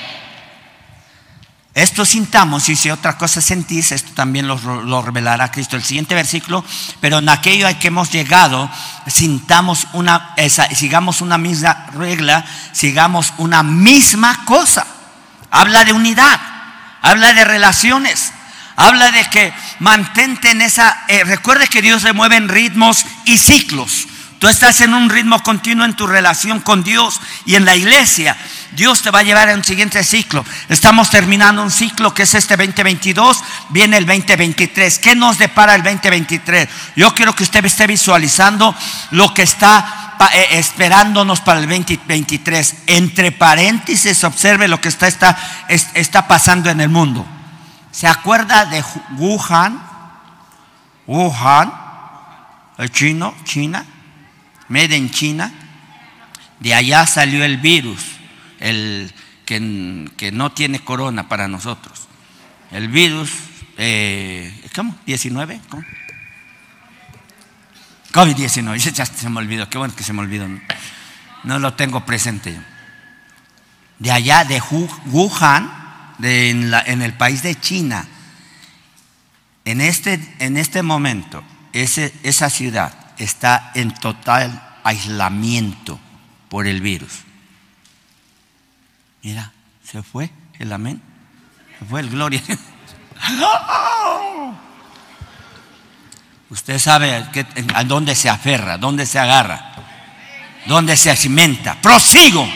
Esto sintamos y si otra cosa sentís, esto también lo, revelará Cristo. El siguiente versículo, pero en aquello a que hemos llegado, sintamos una, sigamos una misma regla, sigamos una misma cosa. Habla de unidad, habla de relaciones, habla de que mantente en esa, eh, recuerde que Dios se mueve en ritmos y ciclos. Tú estás en un ritmo continuo en tu relación con Dios y en la iglesia. Dios te va a llevar a un siguiente ciclo. Estamos terminando un ciclo que es este 2022, viene el 2023. ¿Qué nos depara el 2023? Yo quiero que usted esté visualizando lo que está eh, esperándonos para el 2023. Entre paréntesis, observe lo que está, está, está pasando en el mundo. ¿Se acuerda de Wuhan? Wuhan, el chino, China made in China, de allá salió el virus, el que, que no tiene corona para nosotros. El virus, eh, ¿cómo? ¿19? ¿Cómo? COVID-19, ya se me olvidó, qué bueno que se me olvidó. No lo tengo presente. De allá, de Wuhan, de en, la, en, el país de China, en este, en este momento, esa ciudad está en total aislamiento por el virus. Mira, se fue el amén. Se fue el gloria. Usted sabe a dónde se aferra, dónde se agarra, dónde se cimenta. Prosigo,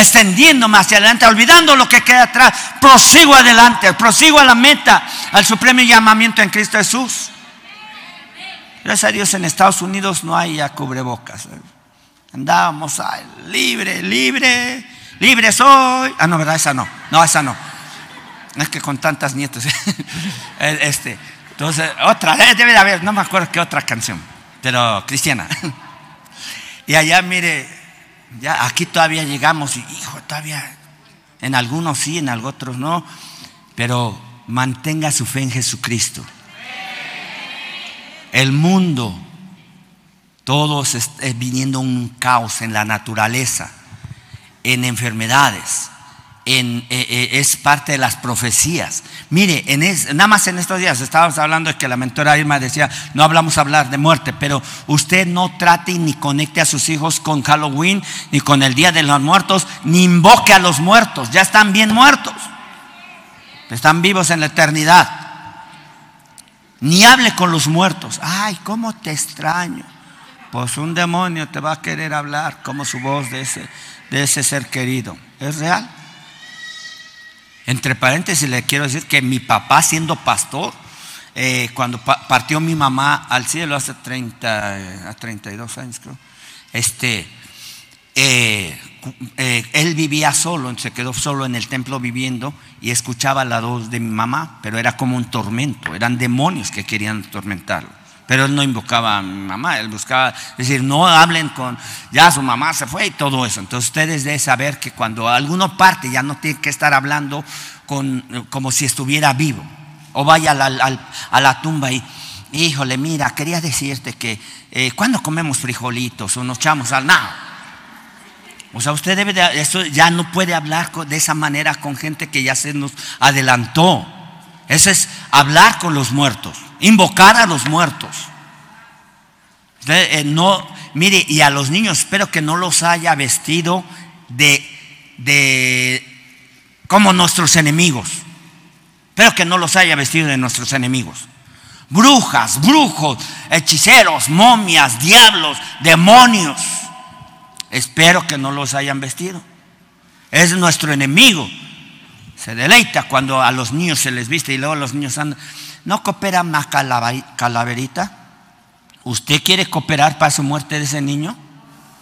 extendiéndome hacia adelante, olvidando lo que queda atrás. Prosigo adelante, prosigo a la meta, al supremo llamamiento en Cristo Jesús. Gracias a Dios en Estados Unidos no hay ya cubrebocas. Andábamos libre, libre, libre soy. Ah, no, ¿verdad? Esa no. No, esa no. Es que con tantas nietas. este, entonces, otra, eh, debe de haber, no me acuerdo qué otra canción, pero cristiana. Y allá, mire, ya aquí todavía llegamos y, hijo, todavía, en algunos sí, en otros no, pero mantenga su fe en Jesucristo. El mundo, todo es viniendo un caos en la naturaleza, en enfermedades, eh, eh, es parte de las profecías. Mire, en nada más en estos días estábamos hablando de que la mentora Irma decía, no hablamos hablar de muerte, pero usted no trate ni conecte a sus hijos con Halloween, ni con el Día de los Muertos, ni invoque a los muertos, ya están bien muertos, están vivos en la eternidad. Ni hable con los muertos. Ay, ¿cómo te extraño? Pues un demonio te va a querer hablar como su voz de ese, de ese ser querido. ¿Es real? Entre paréntesis le quiero decir que mi papá siendo pastor, eh, cuando partió mi mamá al cielo hace 30, a 32 años creo, este, eh, eh, él vivía solo, se quedó solo en el templo viviendo y escuchaba la voz de mi mamá, pero era como un tormento, eran demonios que querían atormentarlo. Pero él no invocaba a mi mamá, él buscaba decir, no hablen con, ya su mamá se fue y todo eso. Entonces ustedes deben saber que cuando alguno parte ya no tiene que estar hablando con, como si estuviera vivo. O vaya a la, tumba y híjole, mira, quería decirte que eh, cuando comemos frijolitos o nos echamos al nada. O sea, usted debe de, eso ya no puede hablar de esa manera con gente que ya se nos adelantó. Eso es hablar con los muertos, invocar a los muertos. Eh, no, mire, y a los niños espero que no los haya vestido de, de como nuestros enemigos. Espero que no los haya vestido de nuestros enemigos. Brujas, brujos, hechiceros, momias, diablos, demonios. Espero que no los hayan vestido. Es nuestro enemigo. Se deleita cuando a los niños se les viste y luego los niños andan. ¿No coopera más calaverita? ¿Usted quiere cooperar para su muerte de ese niño?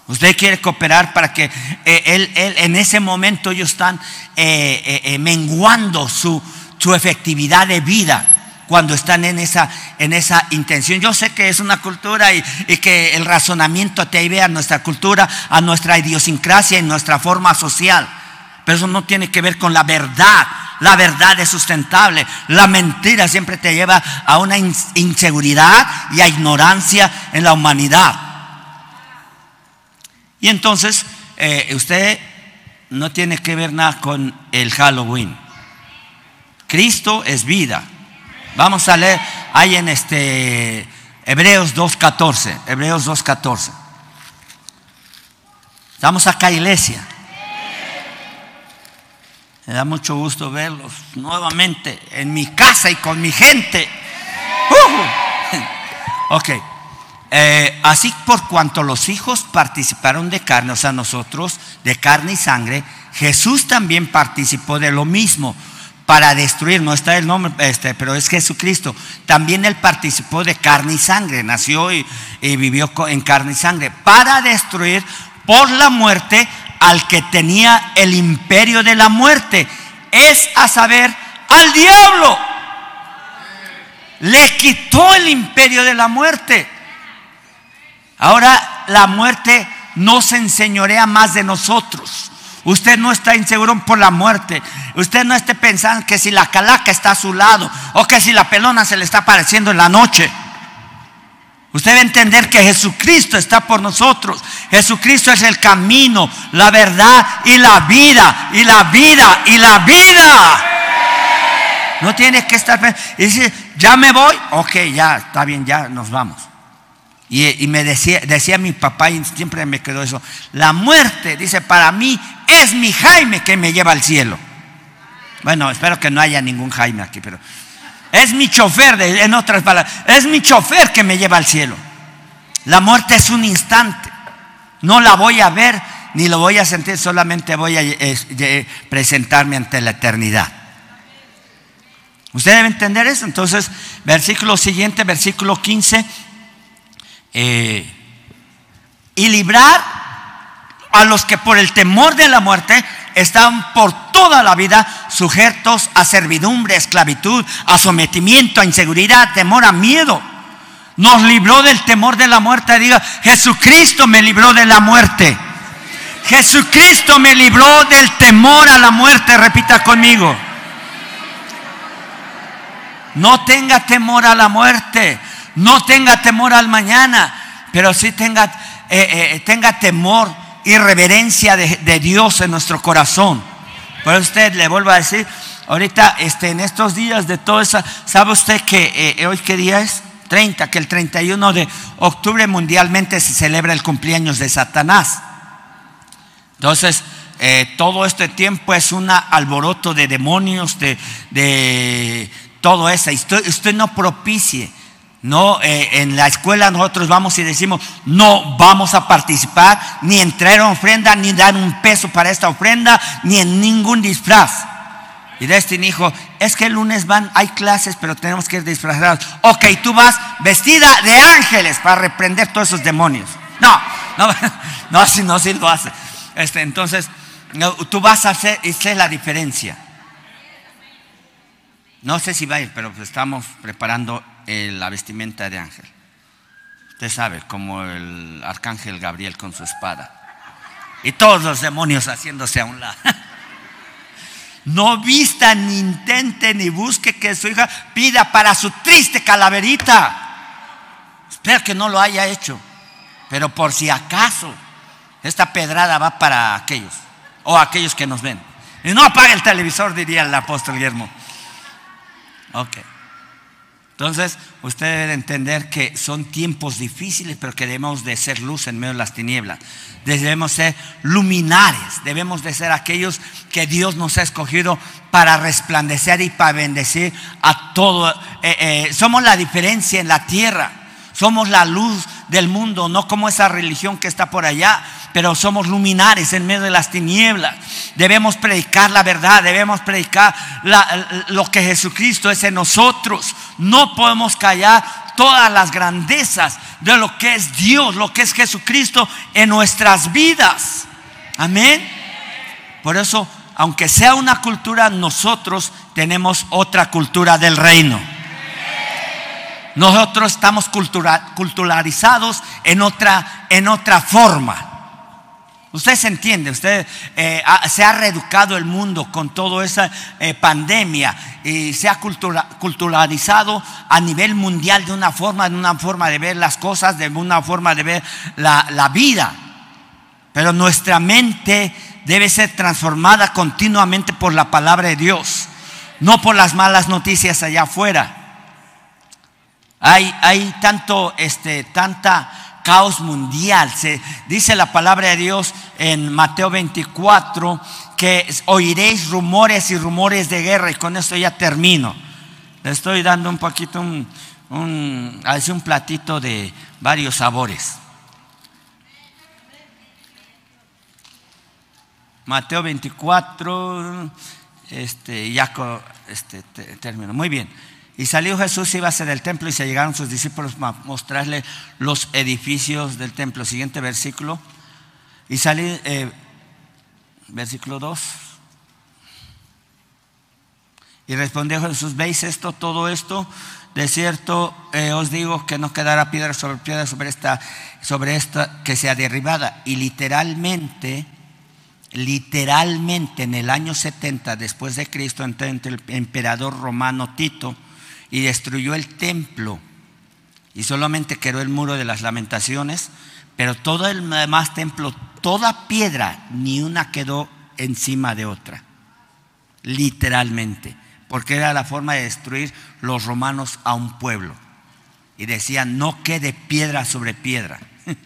¿Usted quiere cooperar para que eh, él, en ese momento ellos están eh, eh, menguando su, su efectividad de vida? cuando están en esa, en esa intención. Yo sé que es una cultura y, y, que el razonamiento te ve a nuestra cultura, a nuestra idiosincrasia y nuestra forma social. Pero eso no tiene que ver con la verdad. La verdad es sustentable. La mentira siempre te lleva a una inseguridad y a ignorancia en la humanidad. Y entonces eh, usted no tiene que ver nada con el Halloween. Cristo es vida. Vamos a leer ahí en este Hebreos 2.14. Hebreos 2.14. Estamos acá, iglesia. Me da mucho gusto verlos nuevamente en mi casa y con mi gente. Ok. Eh, así por cuanto los hijos participaron de carne, o sea, nosotros, de carne y sangre, Jesús también participó de lo mismo para destruir, no está el nombre, este, pero es Jesucristo. También él participó de carne y sangre, nació y vivió en carne y sangre, para destruir por la muerte al que tenía el imperio de la muerte, es a saber, al diablo. Le quitó el imperio de la muerte. Ahora la muerte no se enseñorea más de nosotros. Usted no está inseguro por la muerte. Usted no esté pensando que si la calaca está a su lado o que si la pelona se le está apareciendo en la noche. Usted debe entender que Jesucristo está por nosotros. Jesucristo es el camino, la verdad y la vida. Y la vida y la vida. No tiene que estar. Y dice, ya me voy. Ok, ya, está bien, ya nos vamos. Y, me decía, decía mi papá, y siempre me quedó eso. La muerte, dice, para mí es mi Jaime que me lleva al cielo. Bueno, espero que no haya ningún Jaime aquí, pero es mi chofer, en otras palabras, es mi chofer que me lleva al cielo. La muerte es un instante. No la voy a ver ni lo voy a sentir, solamente voy a presentarme ante la eternidad. Usted debe entender eso. Entonces, versículo siguiente, versículo 15. Eh, y librar a los que por el temor de la muerte están por toda la vida sujetos a servidumbre, a esclavitud, a sometimiento, a inseguridad, a temor, a miedo. Nos libró del temor de la muerte. Diga, Jesucristo me libró de la muerte. Jesucristo me libró del temor a la muerte. Repita conmigo. No tenga temor a la muerte. No tenga temor al mañana. Pero sí tenga, eh, eh, tenga temor y reverencia de, Dios en nuestro corazón. Por usted le vuelvo a decir, ahorita este, en estos días de todo eso, ¿sabe usted que eh, hoy qué día es? 30, que el 31 de octubre mundialmente se celebra el cumpleaños de Satanás. Entonces, eh, todo este tiempo es un alboroto de demonios, de, de todo eso. Usted, usted no propicie no, eh, en la escuela nosotros vamos y decimos, no vamos a participar ni en traer ofrenda, ni dar un peso para esta ofrenda, ni en ningún disfraz. Y Destin dijo, es que el lunes van, hay clases, pero tenemos que ir disfrazados. Ok, tú vas vestida de ángeles para reprender todos esos demonios. No, no, no, así no, sí lo hace. Este, entonces, tú vas a hacer, es la diferencia. No sé si va a ir, pero estamos preparando la vestimenta de ángel. Usted sabe, como el arcángel Gabriel con su espada. Y todos los demonios haciéndose a un lado. No vista, ni intente, ni busque que su hija pida para su triste calaverita. Espero que no lo haya hecho. Pero por si acaso, esta pedrada va para aquellos o aquellos que nos ven. Y no apague el televisor, diría el apóstol Guillermo. Ok. Entonces, usted debe entender que son tiempos difíciles, pero que debemos de ser luz en medio de las tinieblas. Debemos ser luminares, debemos de ser aquellos que Dios nos ha escogido para resplandecer y para bendecir a todo. Eh, eh, somos la diferencia en la tierra, somos la luz del mundo, no como esa religión que está por allá, pero somos luminares en medio de las tinieblas. Debemos predicar la verdad, debemos predicar lo que Jesucristo es en nosotros. No podemos callar todas las grandezas de lo que es Dios, lo que es Jesucristo en nuestras vidas. Amén. Por eso, aunque sea una cultura, nosotros tenemos otra cultura del reino. Nosotros estamos culturalizados en otra, en otra forma. Usted se entiende, usted eh, se ha reeducado el mundo con toda esa eh, pandemia y se ha culturalizado a nivel mundial de una forma, de una forma de ver las cosas, de una forma de ver la, la vida. Pero nuestra mente debe ser transformada continuamente por la palabra de Dios, no por las malas noticias allá afuera. Hay, hay tanto, este, tanta caos mundial. Se dice la palabra de Dios en Mateo 24 que oiréis rumores y rumores de guerra y con esto ya termino. Le estoy dando un poquito un, un, un platito de varios sabores. Mateo 24, este, ya este, termino. Muy bien. Y salió Jesús, iba hacia del templo y se llegaron sus discípulos a mostrarle los edificios del templo. Siguiente versículo. Y salí, eh, versículo 2. Y respondió Jesús, ¿veis esto, todo esto? De cierto eh, os digo que no quedará piedra sobre piedra sobre esta, sobre esta que sea derribada. Y literalmente, literalmente en el año 70 después de Cristo, entre el emperador romano Tito, y destruyó el templo y solamente quedó el muro de las lamentaciones, pero todo el demás templo, toda piedra, ni una quedó encima de otra, literalmente, porque era la forma de destruir los romanos a un pueblo. Y decían, no quede piedra sobre piedra.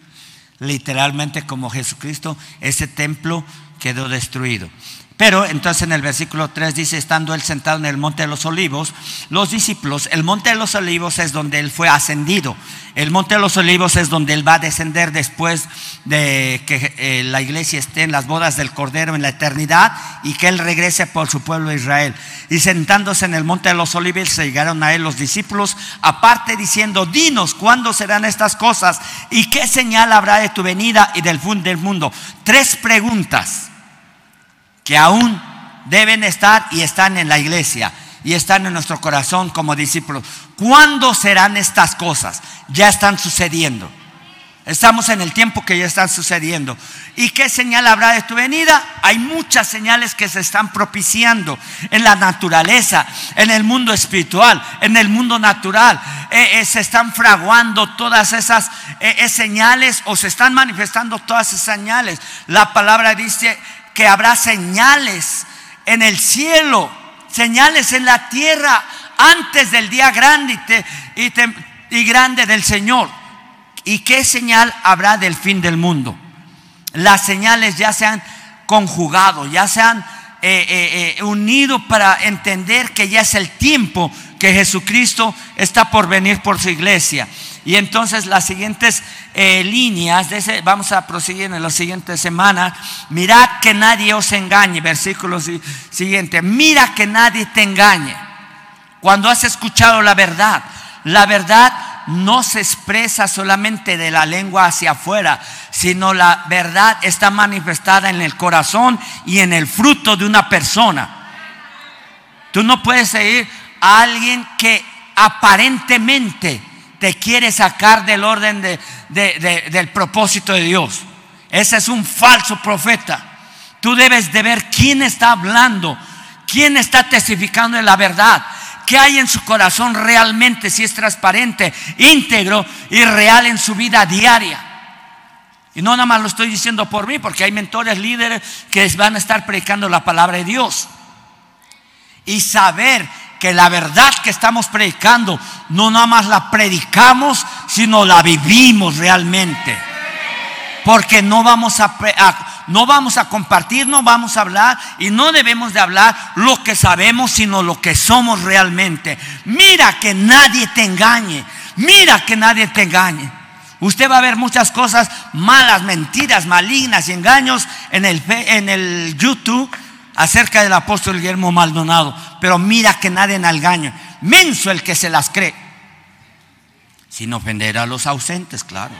literalmente como Jesucristo, ese templo quedó destruido. Pero entonces en el versículo 3 dice, estando él sentado en el monte de los olivos, los discípulos, el monte de los olivos es donde él fue ascendido. El monte de los olivos es donde él va a descender después de que eh, la iglesia esté en las bodas del Cordero en la eternidad y que él regrese por su pueblo Israel. Y sentándose en el monte de los olivos, se llegaron a él los discípulos, aparte diciendo, dinos cuándo serán estas cosas y qué señal habrá de tu venida y del fin del mundo. Tres preguntas que aún deben estar y están en la iglesia y están en nuestro corazón como discípulos. ¿Cuándo serán estas cosas? Ya están sucediendo. Estamos en el tiempo que ya están sucediendo. ¿Y qué señal habrá de tu venida? Hay muchas señales que se están propiciando en la naturaleza, en el mundo espiritual, en el mundo natural. Eh, eh, se están fraguando todas esas eh, señales o se están manifestando todas esas señales. La palabra dice que habrá señales en el cielo, señales en la tierra antes del día grande y, grande del Señor. ¿Y qué señal habrá del fin del mundo? Las señales ya se han conjugado, ya se han eh, eh, eh, unido para entender que ya es el tiempo que Jesucristo está por venir por su iglesia. Y entonces las siguientes eh, líneas, de ese, vamos a proseguir en la siguiente semana. Mirad que nadie os engañe, versículo siguiente. Mira que nadie te engañe. Cuando has escuchado la verdad, la verdad no se expresa solamente de la lengua hacia afuera, sino la verdad está manifestada en el corazón y en el fruto de una persona. Tú no puedes seguir a alguien que aparentemente te quiere sacar del orden del propósito de Dios. Ese es un falso profeta. Tú debes de ver quién está hablando, quién está testificando de la verdad, qué hay en su corazón realmente, si es transparente, íntegro y real en su vida diaria. Y no nada más lo estoy diciendo por mí, porque hay mentores, líderes que van a estar predicando la palabra de Dios. Y saber que la verdad que estamos predicando no nada más la predicamos, sino la vivimos realmente. Porque no vamos a, no vamos a compartir, no vamos a hablar y no debemos de hablar lo que sabemos, sino lo que somos realmente. Mira que nadie te engañe, mira que nadie te engañe. Usted va a ver muchas cosas malas, mentiras, malignas y engaños en el, en el YouTube acerca del apóstol Guillermo Maldonado. Pero mira que nadie en engaña. Menso el que se las cree. Sin ofender a los ausentes, claro.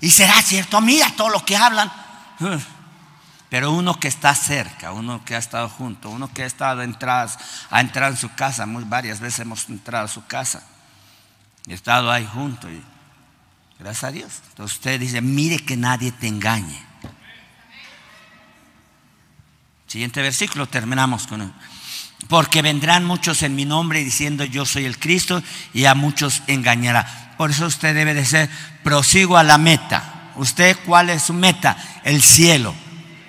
Y será cierto, mira todo lo que hablan. Pero uno que está cerca, uno que ha estado junto, uno que ha estado entradas, ha entrado en su casa, muy varias veces hemos entrado a su casa. Y he estado ahí junto gracias a Dios. Entonces usted dice, mire que nadie te engañe. Siguiente versículo, terminamos con él. Porque vendrán muchos en mi nombre diciendo yo soy el Cristo y a muchos engañará. Por eso usted debe de ser, prosigo a la meta. ¿Usted cuál es su meta? El cielo.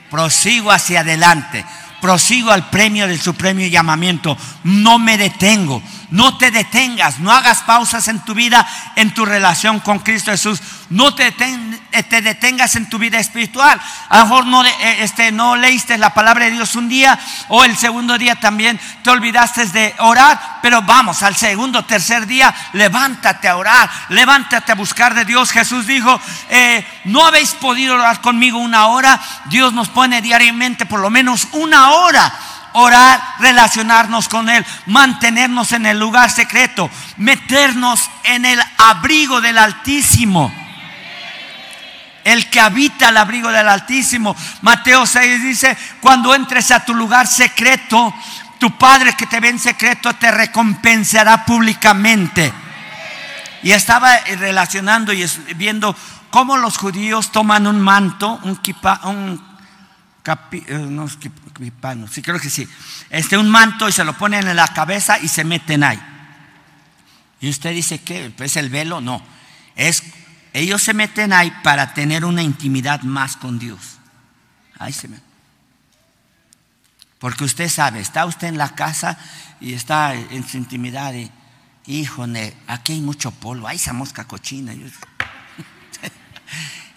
Prosigo hacia adelante. Prosigo al premio del supremo llamamiento. No me detengo. No te detengas, no hagas pausas en tu vida, en tu relación con Cristo Jesús. No te, eh, te detengas en tu vida espiritual. A lo mejor no, eh, este, no leíste la palabra de Dios un día o el segundo día también te olvidaste de orar, pero vamos, al segundo, tercer día, levántate a orar, levántate a buscar de Dios. Jesús dijo, eh, no habéis podido orar conmigo una hora, Dios nos pone diariamente por lo menos una hora orar, relacionarnos con Él, mantenernos en el lugar secreto, meternos en el abrigo del Altísimo. El que habita el abrigo del Altísimo. Mateo 6 dice, cuando entres a tu lugar secreto, tu Padre que te ve en secreto te recompensará públicamente. Y estaba relacionando y viendo cómo los judíos toman un manto, un, kipa, eh, es sí creo que sí. Este, un manto y se lo ponen en la cabeza y se meten ahí. Y usted dice que es el velo, no. Es, ellos se meten ahí para tener una intimidad más con Dios. Ahí se meten. Porque usted sabe, está usted en la casa y está en su intimidad y, híjole, aquí hay mucho polvo, hay esa mosca cochina.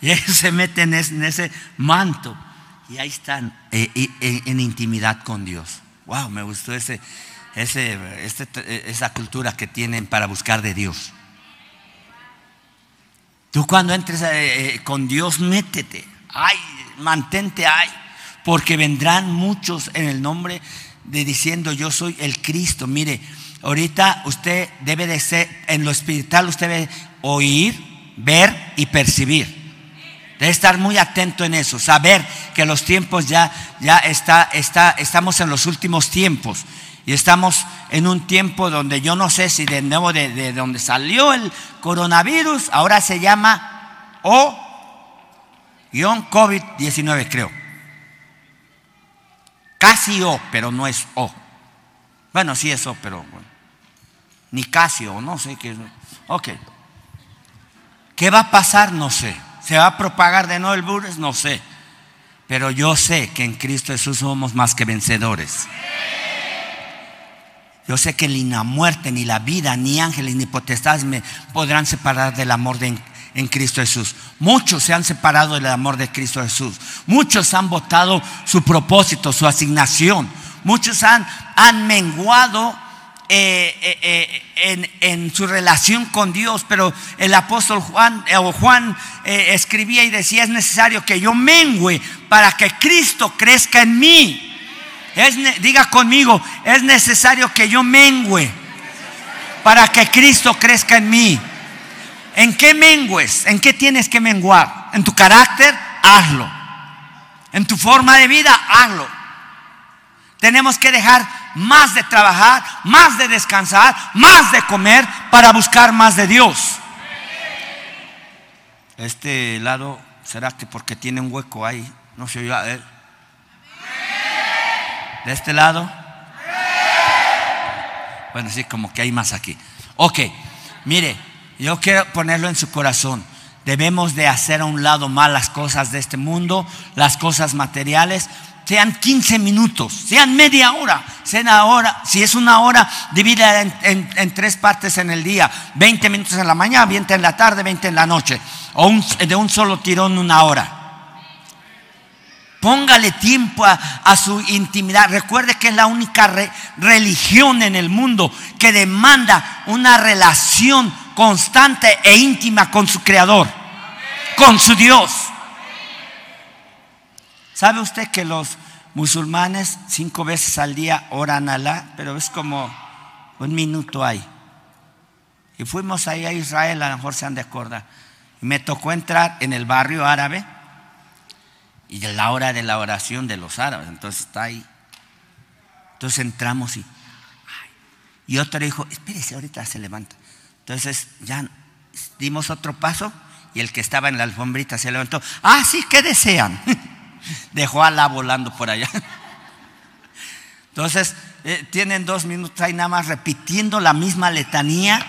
Y ellos se meten en ese manto. Y ahí están eh, en intimidad con Dios. Wow, me gustó ese, ese, este, esa cultura que tienen para buscar de Dios. Tú cuando entres eh, eh, con Dios, métete. Ay, mantente ahí. Porque vendrán muchos en el nombre de diciendo yo soy el Cristo. Mire, ahorita usted debe de ser, en lo espiritual usted debe oír, ver y percibir. Debe estar muy atento en eso, saber que los tiempos ya, ya está, está, estamos en los últimos tiempos. Y estamos en un tiempo donde yo no sé si de nuevo de, de donde salió el coronavirus, ahora se llama O-COVID-19, creo. Casi O, pero no es O. Bueno, sí es O, pero bueno. Ni casi O, no sé qué es. Ok. ¿Qué va a pasar? No sé. ¿Se va a propagar de nuevo el virus? No sé. Pero yo sé que en Cristo Jesús somos más que vencedores. Yo sé que ni la muerte, ni la vida, ni ángeles, ni potestades me podrán separar del amor de, en Cristo Jesús. Muchos se han separado del amor de Cristo Jesús. Muchos han votado su propósito, su asignación. Muchos han, han menguado eh, eh, eh, en, su relación con Dios, pero el apóstol Juan, o Juan escribía y decía, es necesario que yo mengüe para que Cristo crezca en mí. diga conmigo, es necesario que yo mengüe para que Cristo crezca en mí. ¿En qué mengues? ¿En qué tienes que menguar? ¿En tu carácter? Hazlo. ¿En tu forma de vida? Hazlo. Tenemos que dejar más de trabajar, más de descansar, más de comer para buscar más de Dios. Este lado, ¿será que porque tiene un hueco ahí? No se oye. ¿eh? De este lado. Bueno, sí, como que hay más aquí. Ok, mire, yo quiero ponerlo en su corazón. Debemos de hacer a un lado malas cosas de este mundo, las cosas materiales, sean 15 minutos, sean media hora, sean una hora, si es una hora, divide en, en, tres partes en el día, 20 minutos en la mañana, 20 en la tarde, 20 en la noche, o de un solo tirón una hora. Póngale tiempo a, su intimidad. Recuerde que es la única religión en el mundo que demanda una relación constante e íntima con su Creador, con su Dios. ¿Sabe usted que los musulmanes cinco veces al día oran a Alá? Pero es como un minuto ahí. Y fuimos ahí a Israel, a lo mejor se han de acordar. Y me tocó entrar en el barrio árabe y la hora de la oración de los árabes. Entonces está ahí. Entonces entramos y. y otro dijo: Espérese, ahorita se levanta. Entonces ya dimos otro paso y el que estaba en la alfombrita se levantó. Ah, sí, ¿qué desean? Dejó a la volando por allá. Entonces, eh, tienen dos minutos ahí nada más repitiendo la misma letanía,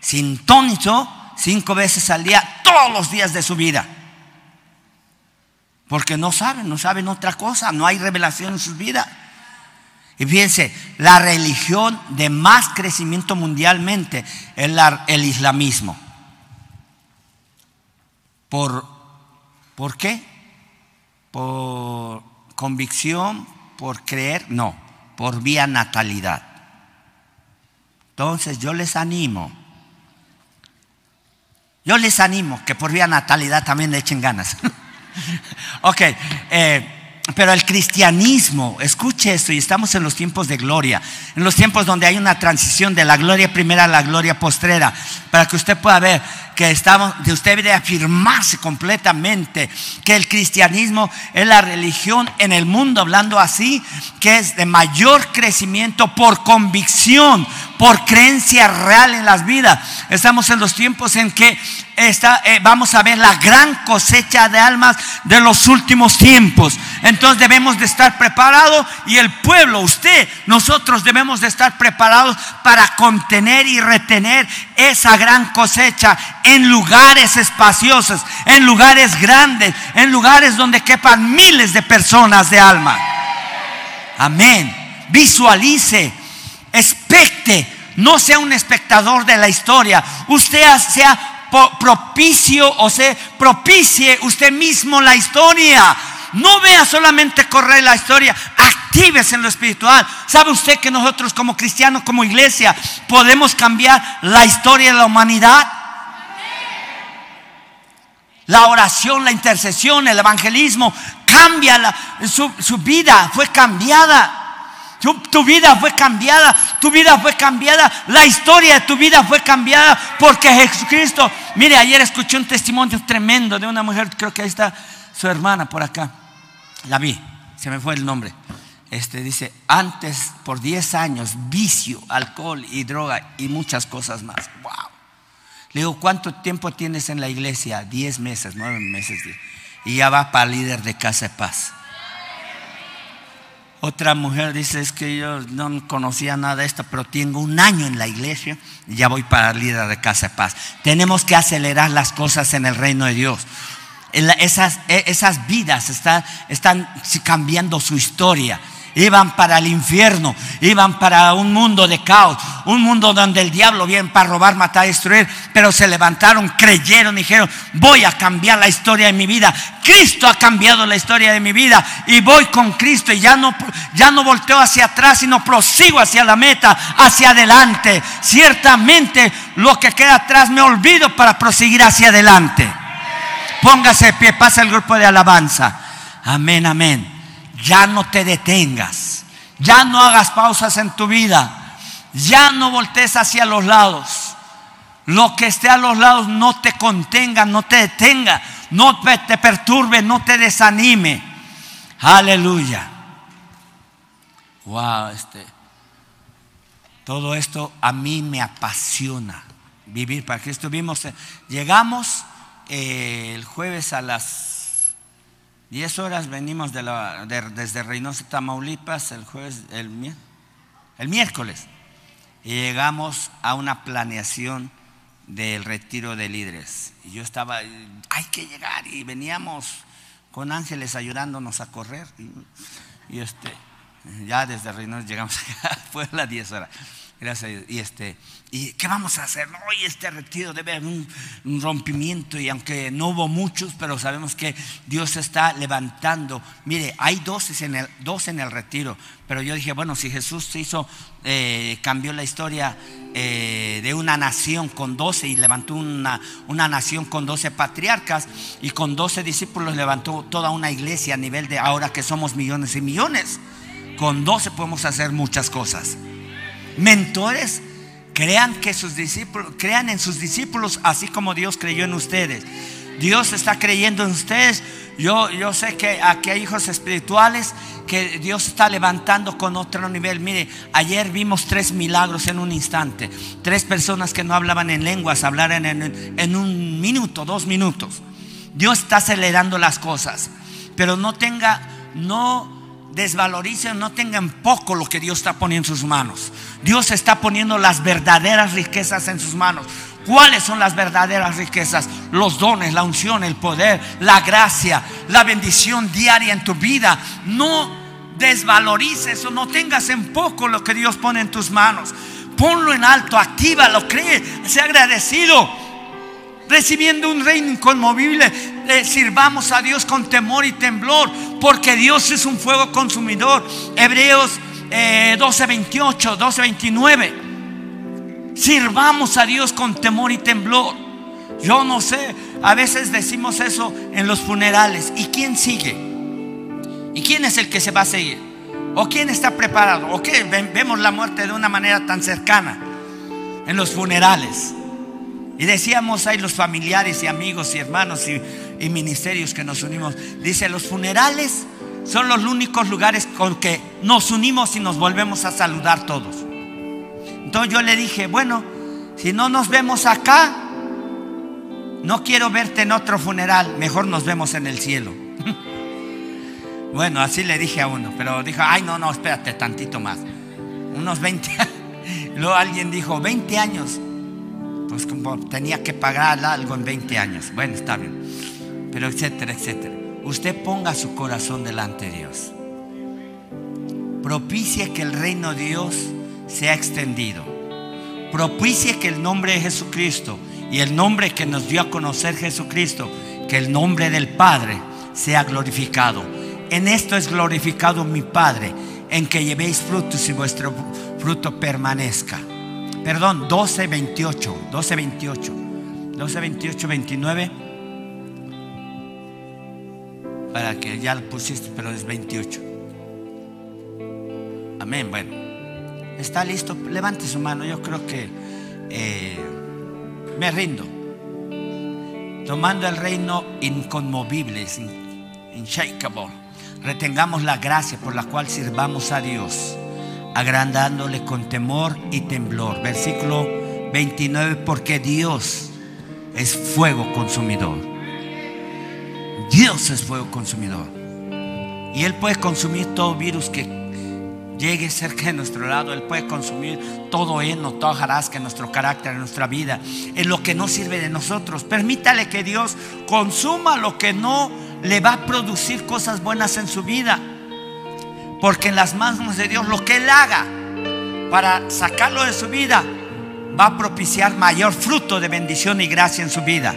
sin tónico, cinco veces al día, todos los días de su vida. Porque no saben, no saben otra cosa, no hay revelación en sus vidas. Y fíjense, la religión de más crecimiento mundialmente es el islamismo. ¿Por, ¿Por qué? ¿Por convicción? ¿Por creer? No, por vía natalidad. Entonces yo les animo, yo les animo que por vía natalidad también le echen ganas. ok, eh, pero el cristianismo, escuche esto, y estamos en los tiempos de gloria, en los tiempos donde hay una transición de la gloria primera a la gloria postrera, para que usted pueda ver que estamos, de usted debe afirmarse completamente que el cristianismo es la religión en el mundo, hablando así, que es de mayor crecimiento por convicción, por creencia real en las vidas. Estamos en los tiempos en que está, eh, vamos a ver la gran cosecha de almas de los últimos tiempos. Entonces debemos de estar preparados y el pueblo, usted, nosotros debemos de estar preparados para contener y retener esa gran cosecha en lugares espaciosos, en lugares grandes, en lugares donde quepan miles de personas de alma. Amén. Visualice expecte, no sea un espectador de la historia, usted sea propicio o sea propicie usted mismo la historia. No vea solamente correr la historia, actives en lo espiritual. ¿Sabe usted que nosotros como cristianos, como iglesia, podemos cambiar la historia de la humanidad? La oración, la intercesión, el evangelismo, cambia su, su vida, fue cambiada. Tu, vida fue cambiada, tu vida fue cambiada, la historia de tu vida fue cambiada porque Jesucristo, mire, ayer escuché un testimonio tremendo de una mujer, creo que ahí está su hermana por acá, la vi, se me fue el nombre. Este dice, antes por 10 años, vicio, alcohol y droga y muchas cosas más. Wow. Le digo, ¿cuánto tiempo tienes en la iglesia? 10 meses, 9 meses. Y ya va para líder de Casa de Paz. Otra mujer dice, es que yo no conocía nada de esto, pero tengo un año en la iglesia y ya voy para líder de Casa de Paz. Tenemos que acelerar las cosas en el reino de Dios. Esas, e, esas vidas están, están cambiando su historia iban para el infierno, iban para un mundo de caos, un mundo donde el diablo viene para robar, matar, destruir, pero se levantaron, creyeron, dijeron, voy a cambiar la historia de mi vida. Cristo ha cambiado la historia de mi vida y voy con Cristo y ya no, ya no volteo hacia atrás, sino prosigo hacia la meta, hacia adelante. Ciertamente lo que queda atrás me olvido para proseguir hacia adelante. Póngase de pie, pasa el grupo de alabanza. Amén, amén ya no te detengas, ya no hagas pausas en tu vida, ya no voltees hacia los lados. Lo que esté a los lados no te contenga, no te detenga, no te perturbe, no te desanime. Aleluya. Wow, este. Todo esto a mí me apasiona vivir para que estuvimos. Llegamos eh, el jueves a las 10 horas venimos de desde Reynosa, Tamaulipas, el jueves, el, el miércoles. y llegamos a una planeación del retiro de líderes. Y yo estaba, hay que llegar y veníamos con ángeles ayudándonos a correr. Y, este, ya desde Reynosa llegamos, fue a las 10 horas. Gracias a Dios. Y este, ¿y qué vamos a hacer? Hoy este retiro debe haber un, rompimiento y aunque no hubo muchos, pero sabemos que Dios está levantando. Mire, hay dos en el, dos en el retiro, pero yo dije, bueno, si Jesús se hizo, eh, cambió la historia eh, de una nación con doce y levantó una, una nación con doce patriarcas y con doce discípulos levantó toda una iglesia a nivel de ahora que somos millones y millones. Con doce podemos hacer muchas cosas mentores, crean que sus discípulos, crean en sus discípulos así como Dios creyó en ustedes. Dios está creyendo en ustedes. Yo, yo sé que aquí hay hijos espirituales que Dios está levantando con otro nivel. Mire, ayer vimos tres milagros en un instante. Tres personas que no hablaban en lenguas, hablaron en, en un minuto, dos minutos. Dios está acelerando las cosas. Pero no tenga, no desvaloricen, no tengan poco lo que Dios está poniendo en sus manos. Dios está poniendo las verdaderas riquezas en sus manos. ¿Cuáles son las verdaderas riquezas? Los dones, la unción, el poder, la gracia, la bendición diaria en tu vida. No desvalorices o no tengas en poco lo que Dios pone en tus manos. Ponlo en alto, actívalo, cree, sea agradecido recibiendo un reino inconmovible, sirvamos a Dios con temor y temblor, porque Dios es un fuego consumidor. Hebreos 12, 28, 12, 29. Sirvamos a Dios con temor y temblor. Yo no sé, a veces decimos eso en los funerales. ¿Y quién sigue? ¿Y quién es el que se va a seguir? ¿O quién está preparado? ¿O qué? Vemos la muerte de una manera tan cercana en los funerales. Y decíamos ahí los familiares y amigos y hermanos y, ministerios que nos unimos. Dice, los funerales son los únicos lugares con que nos unimos y nos volvemos a saludar todos. Entonces yo le dije, bueno, si no nos vemos acá, no quiero verte en otro funeral, mejor nos vemos en el cielo. bueno, así le dije a uno, pero dijo, ay, no, no, espérate tantito más. Unos 20 Luego alguien dijo, 20 años pues como tenía que pagar algo en 20 años. Bueno, está bien. Pero etcétera, etcétera. Usted ponga su corazón delante de Dios. Propicie que el reino de Dios sea extendido. Propicie que el nombre de Jesucristo y el nombre que nos dio a conocer Jesucristo, que el nombre del Padre sea glorificado. En esto es glorificado mi Padre, en que llevéis frutos y vuestro fruto permanezca. Perdón, 12, 28. 12, 28. 12, 28, 29. Para que ya lo pusiste, pero es 28. Amén. Bueno, está listo. Levante su mano. Yo creo que eh, me rindo. Tomando el reino inconmovible, inshakable. Retengamos la gracia por la cual sirvamos a Dios agrandándole con temor y temblor. Versículo 29, porque Dios es fuego consumidor. Dios es fuego consumidor. Y Él puede consumir todo virus que llegue cerca de nuestro lado. Él puede consumir todo heno, toda jarasca en nuestro carácter, en nuestra vida, en lo que no sirve de nosotros. Permítale que Dios consuma lo que no le va a producir cosas buenas en su vida. Porque en las manos de Dios lo que Él haga para sacarlo de su vida va a propiciar mayor fruto de bendición y gracia en su vida.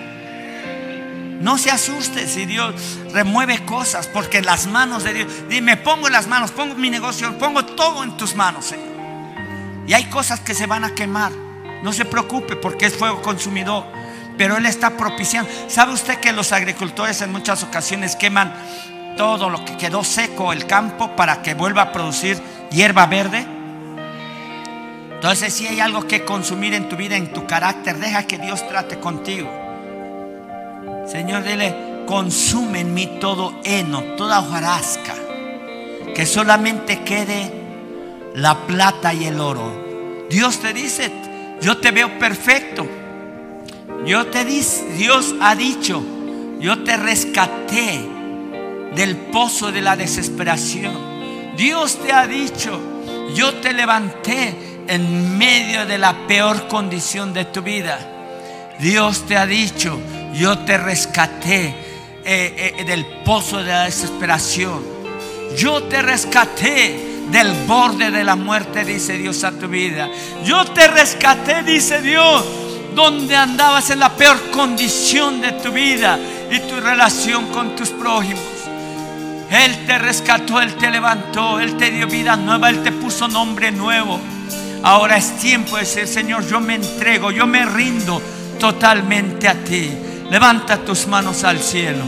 No se asuste si Dios remueve cosas, porque en las manos de Dios, dime, pongo las manos, pongo mi negocio, pongo todo en tus manos, Señor. Y hay cosas que se van a quemar. No se preocupe porque es fuego consumidor. Pero Él está propiciando. ¿Sabe usted que los agricultores en muchas ocasiones queman todo lo que quedó seco el campo para que vuelva a producir hierba verde. Entonces si hay algo que consumir en tu vida, en tu carácter, deja que Dios trate contigo. Señor, dile, consume en mí todo heno, toda hojarasca, que solamente quede la plata y el oro. Dios te dice, yo te veo perfecto. Yo te dice, Dios ha dicho, yo te rescaté del pozo de la desesperación. Dios te ha dicho, yo te levanté en medio de la peor condición de tu vida. Dios te ha dicho, yo te rescaté eh, eh, del pozo de la desesperación. Yo te rescaté del borde de la muerte, dice Dios a tu vida. Yo te rescaté, dice Dios, donde andabas en la peor condición de tu vida y tu relación con tus prójimos. Él te rescató, Él te levantó, Él te dio vida nueva, Él te puso nombre nuevo. Ahora es tiempo de decir, Señor, yo me entrego, yo me rindo totalmente a ti. Levanta tus manos al cielo.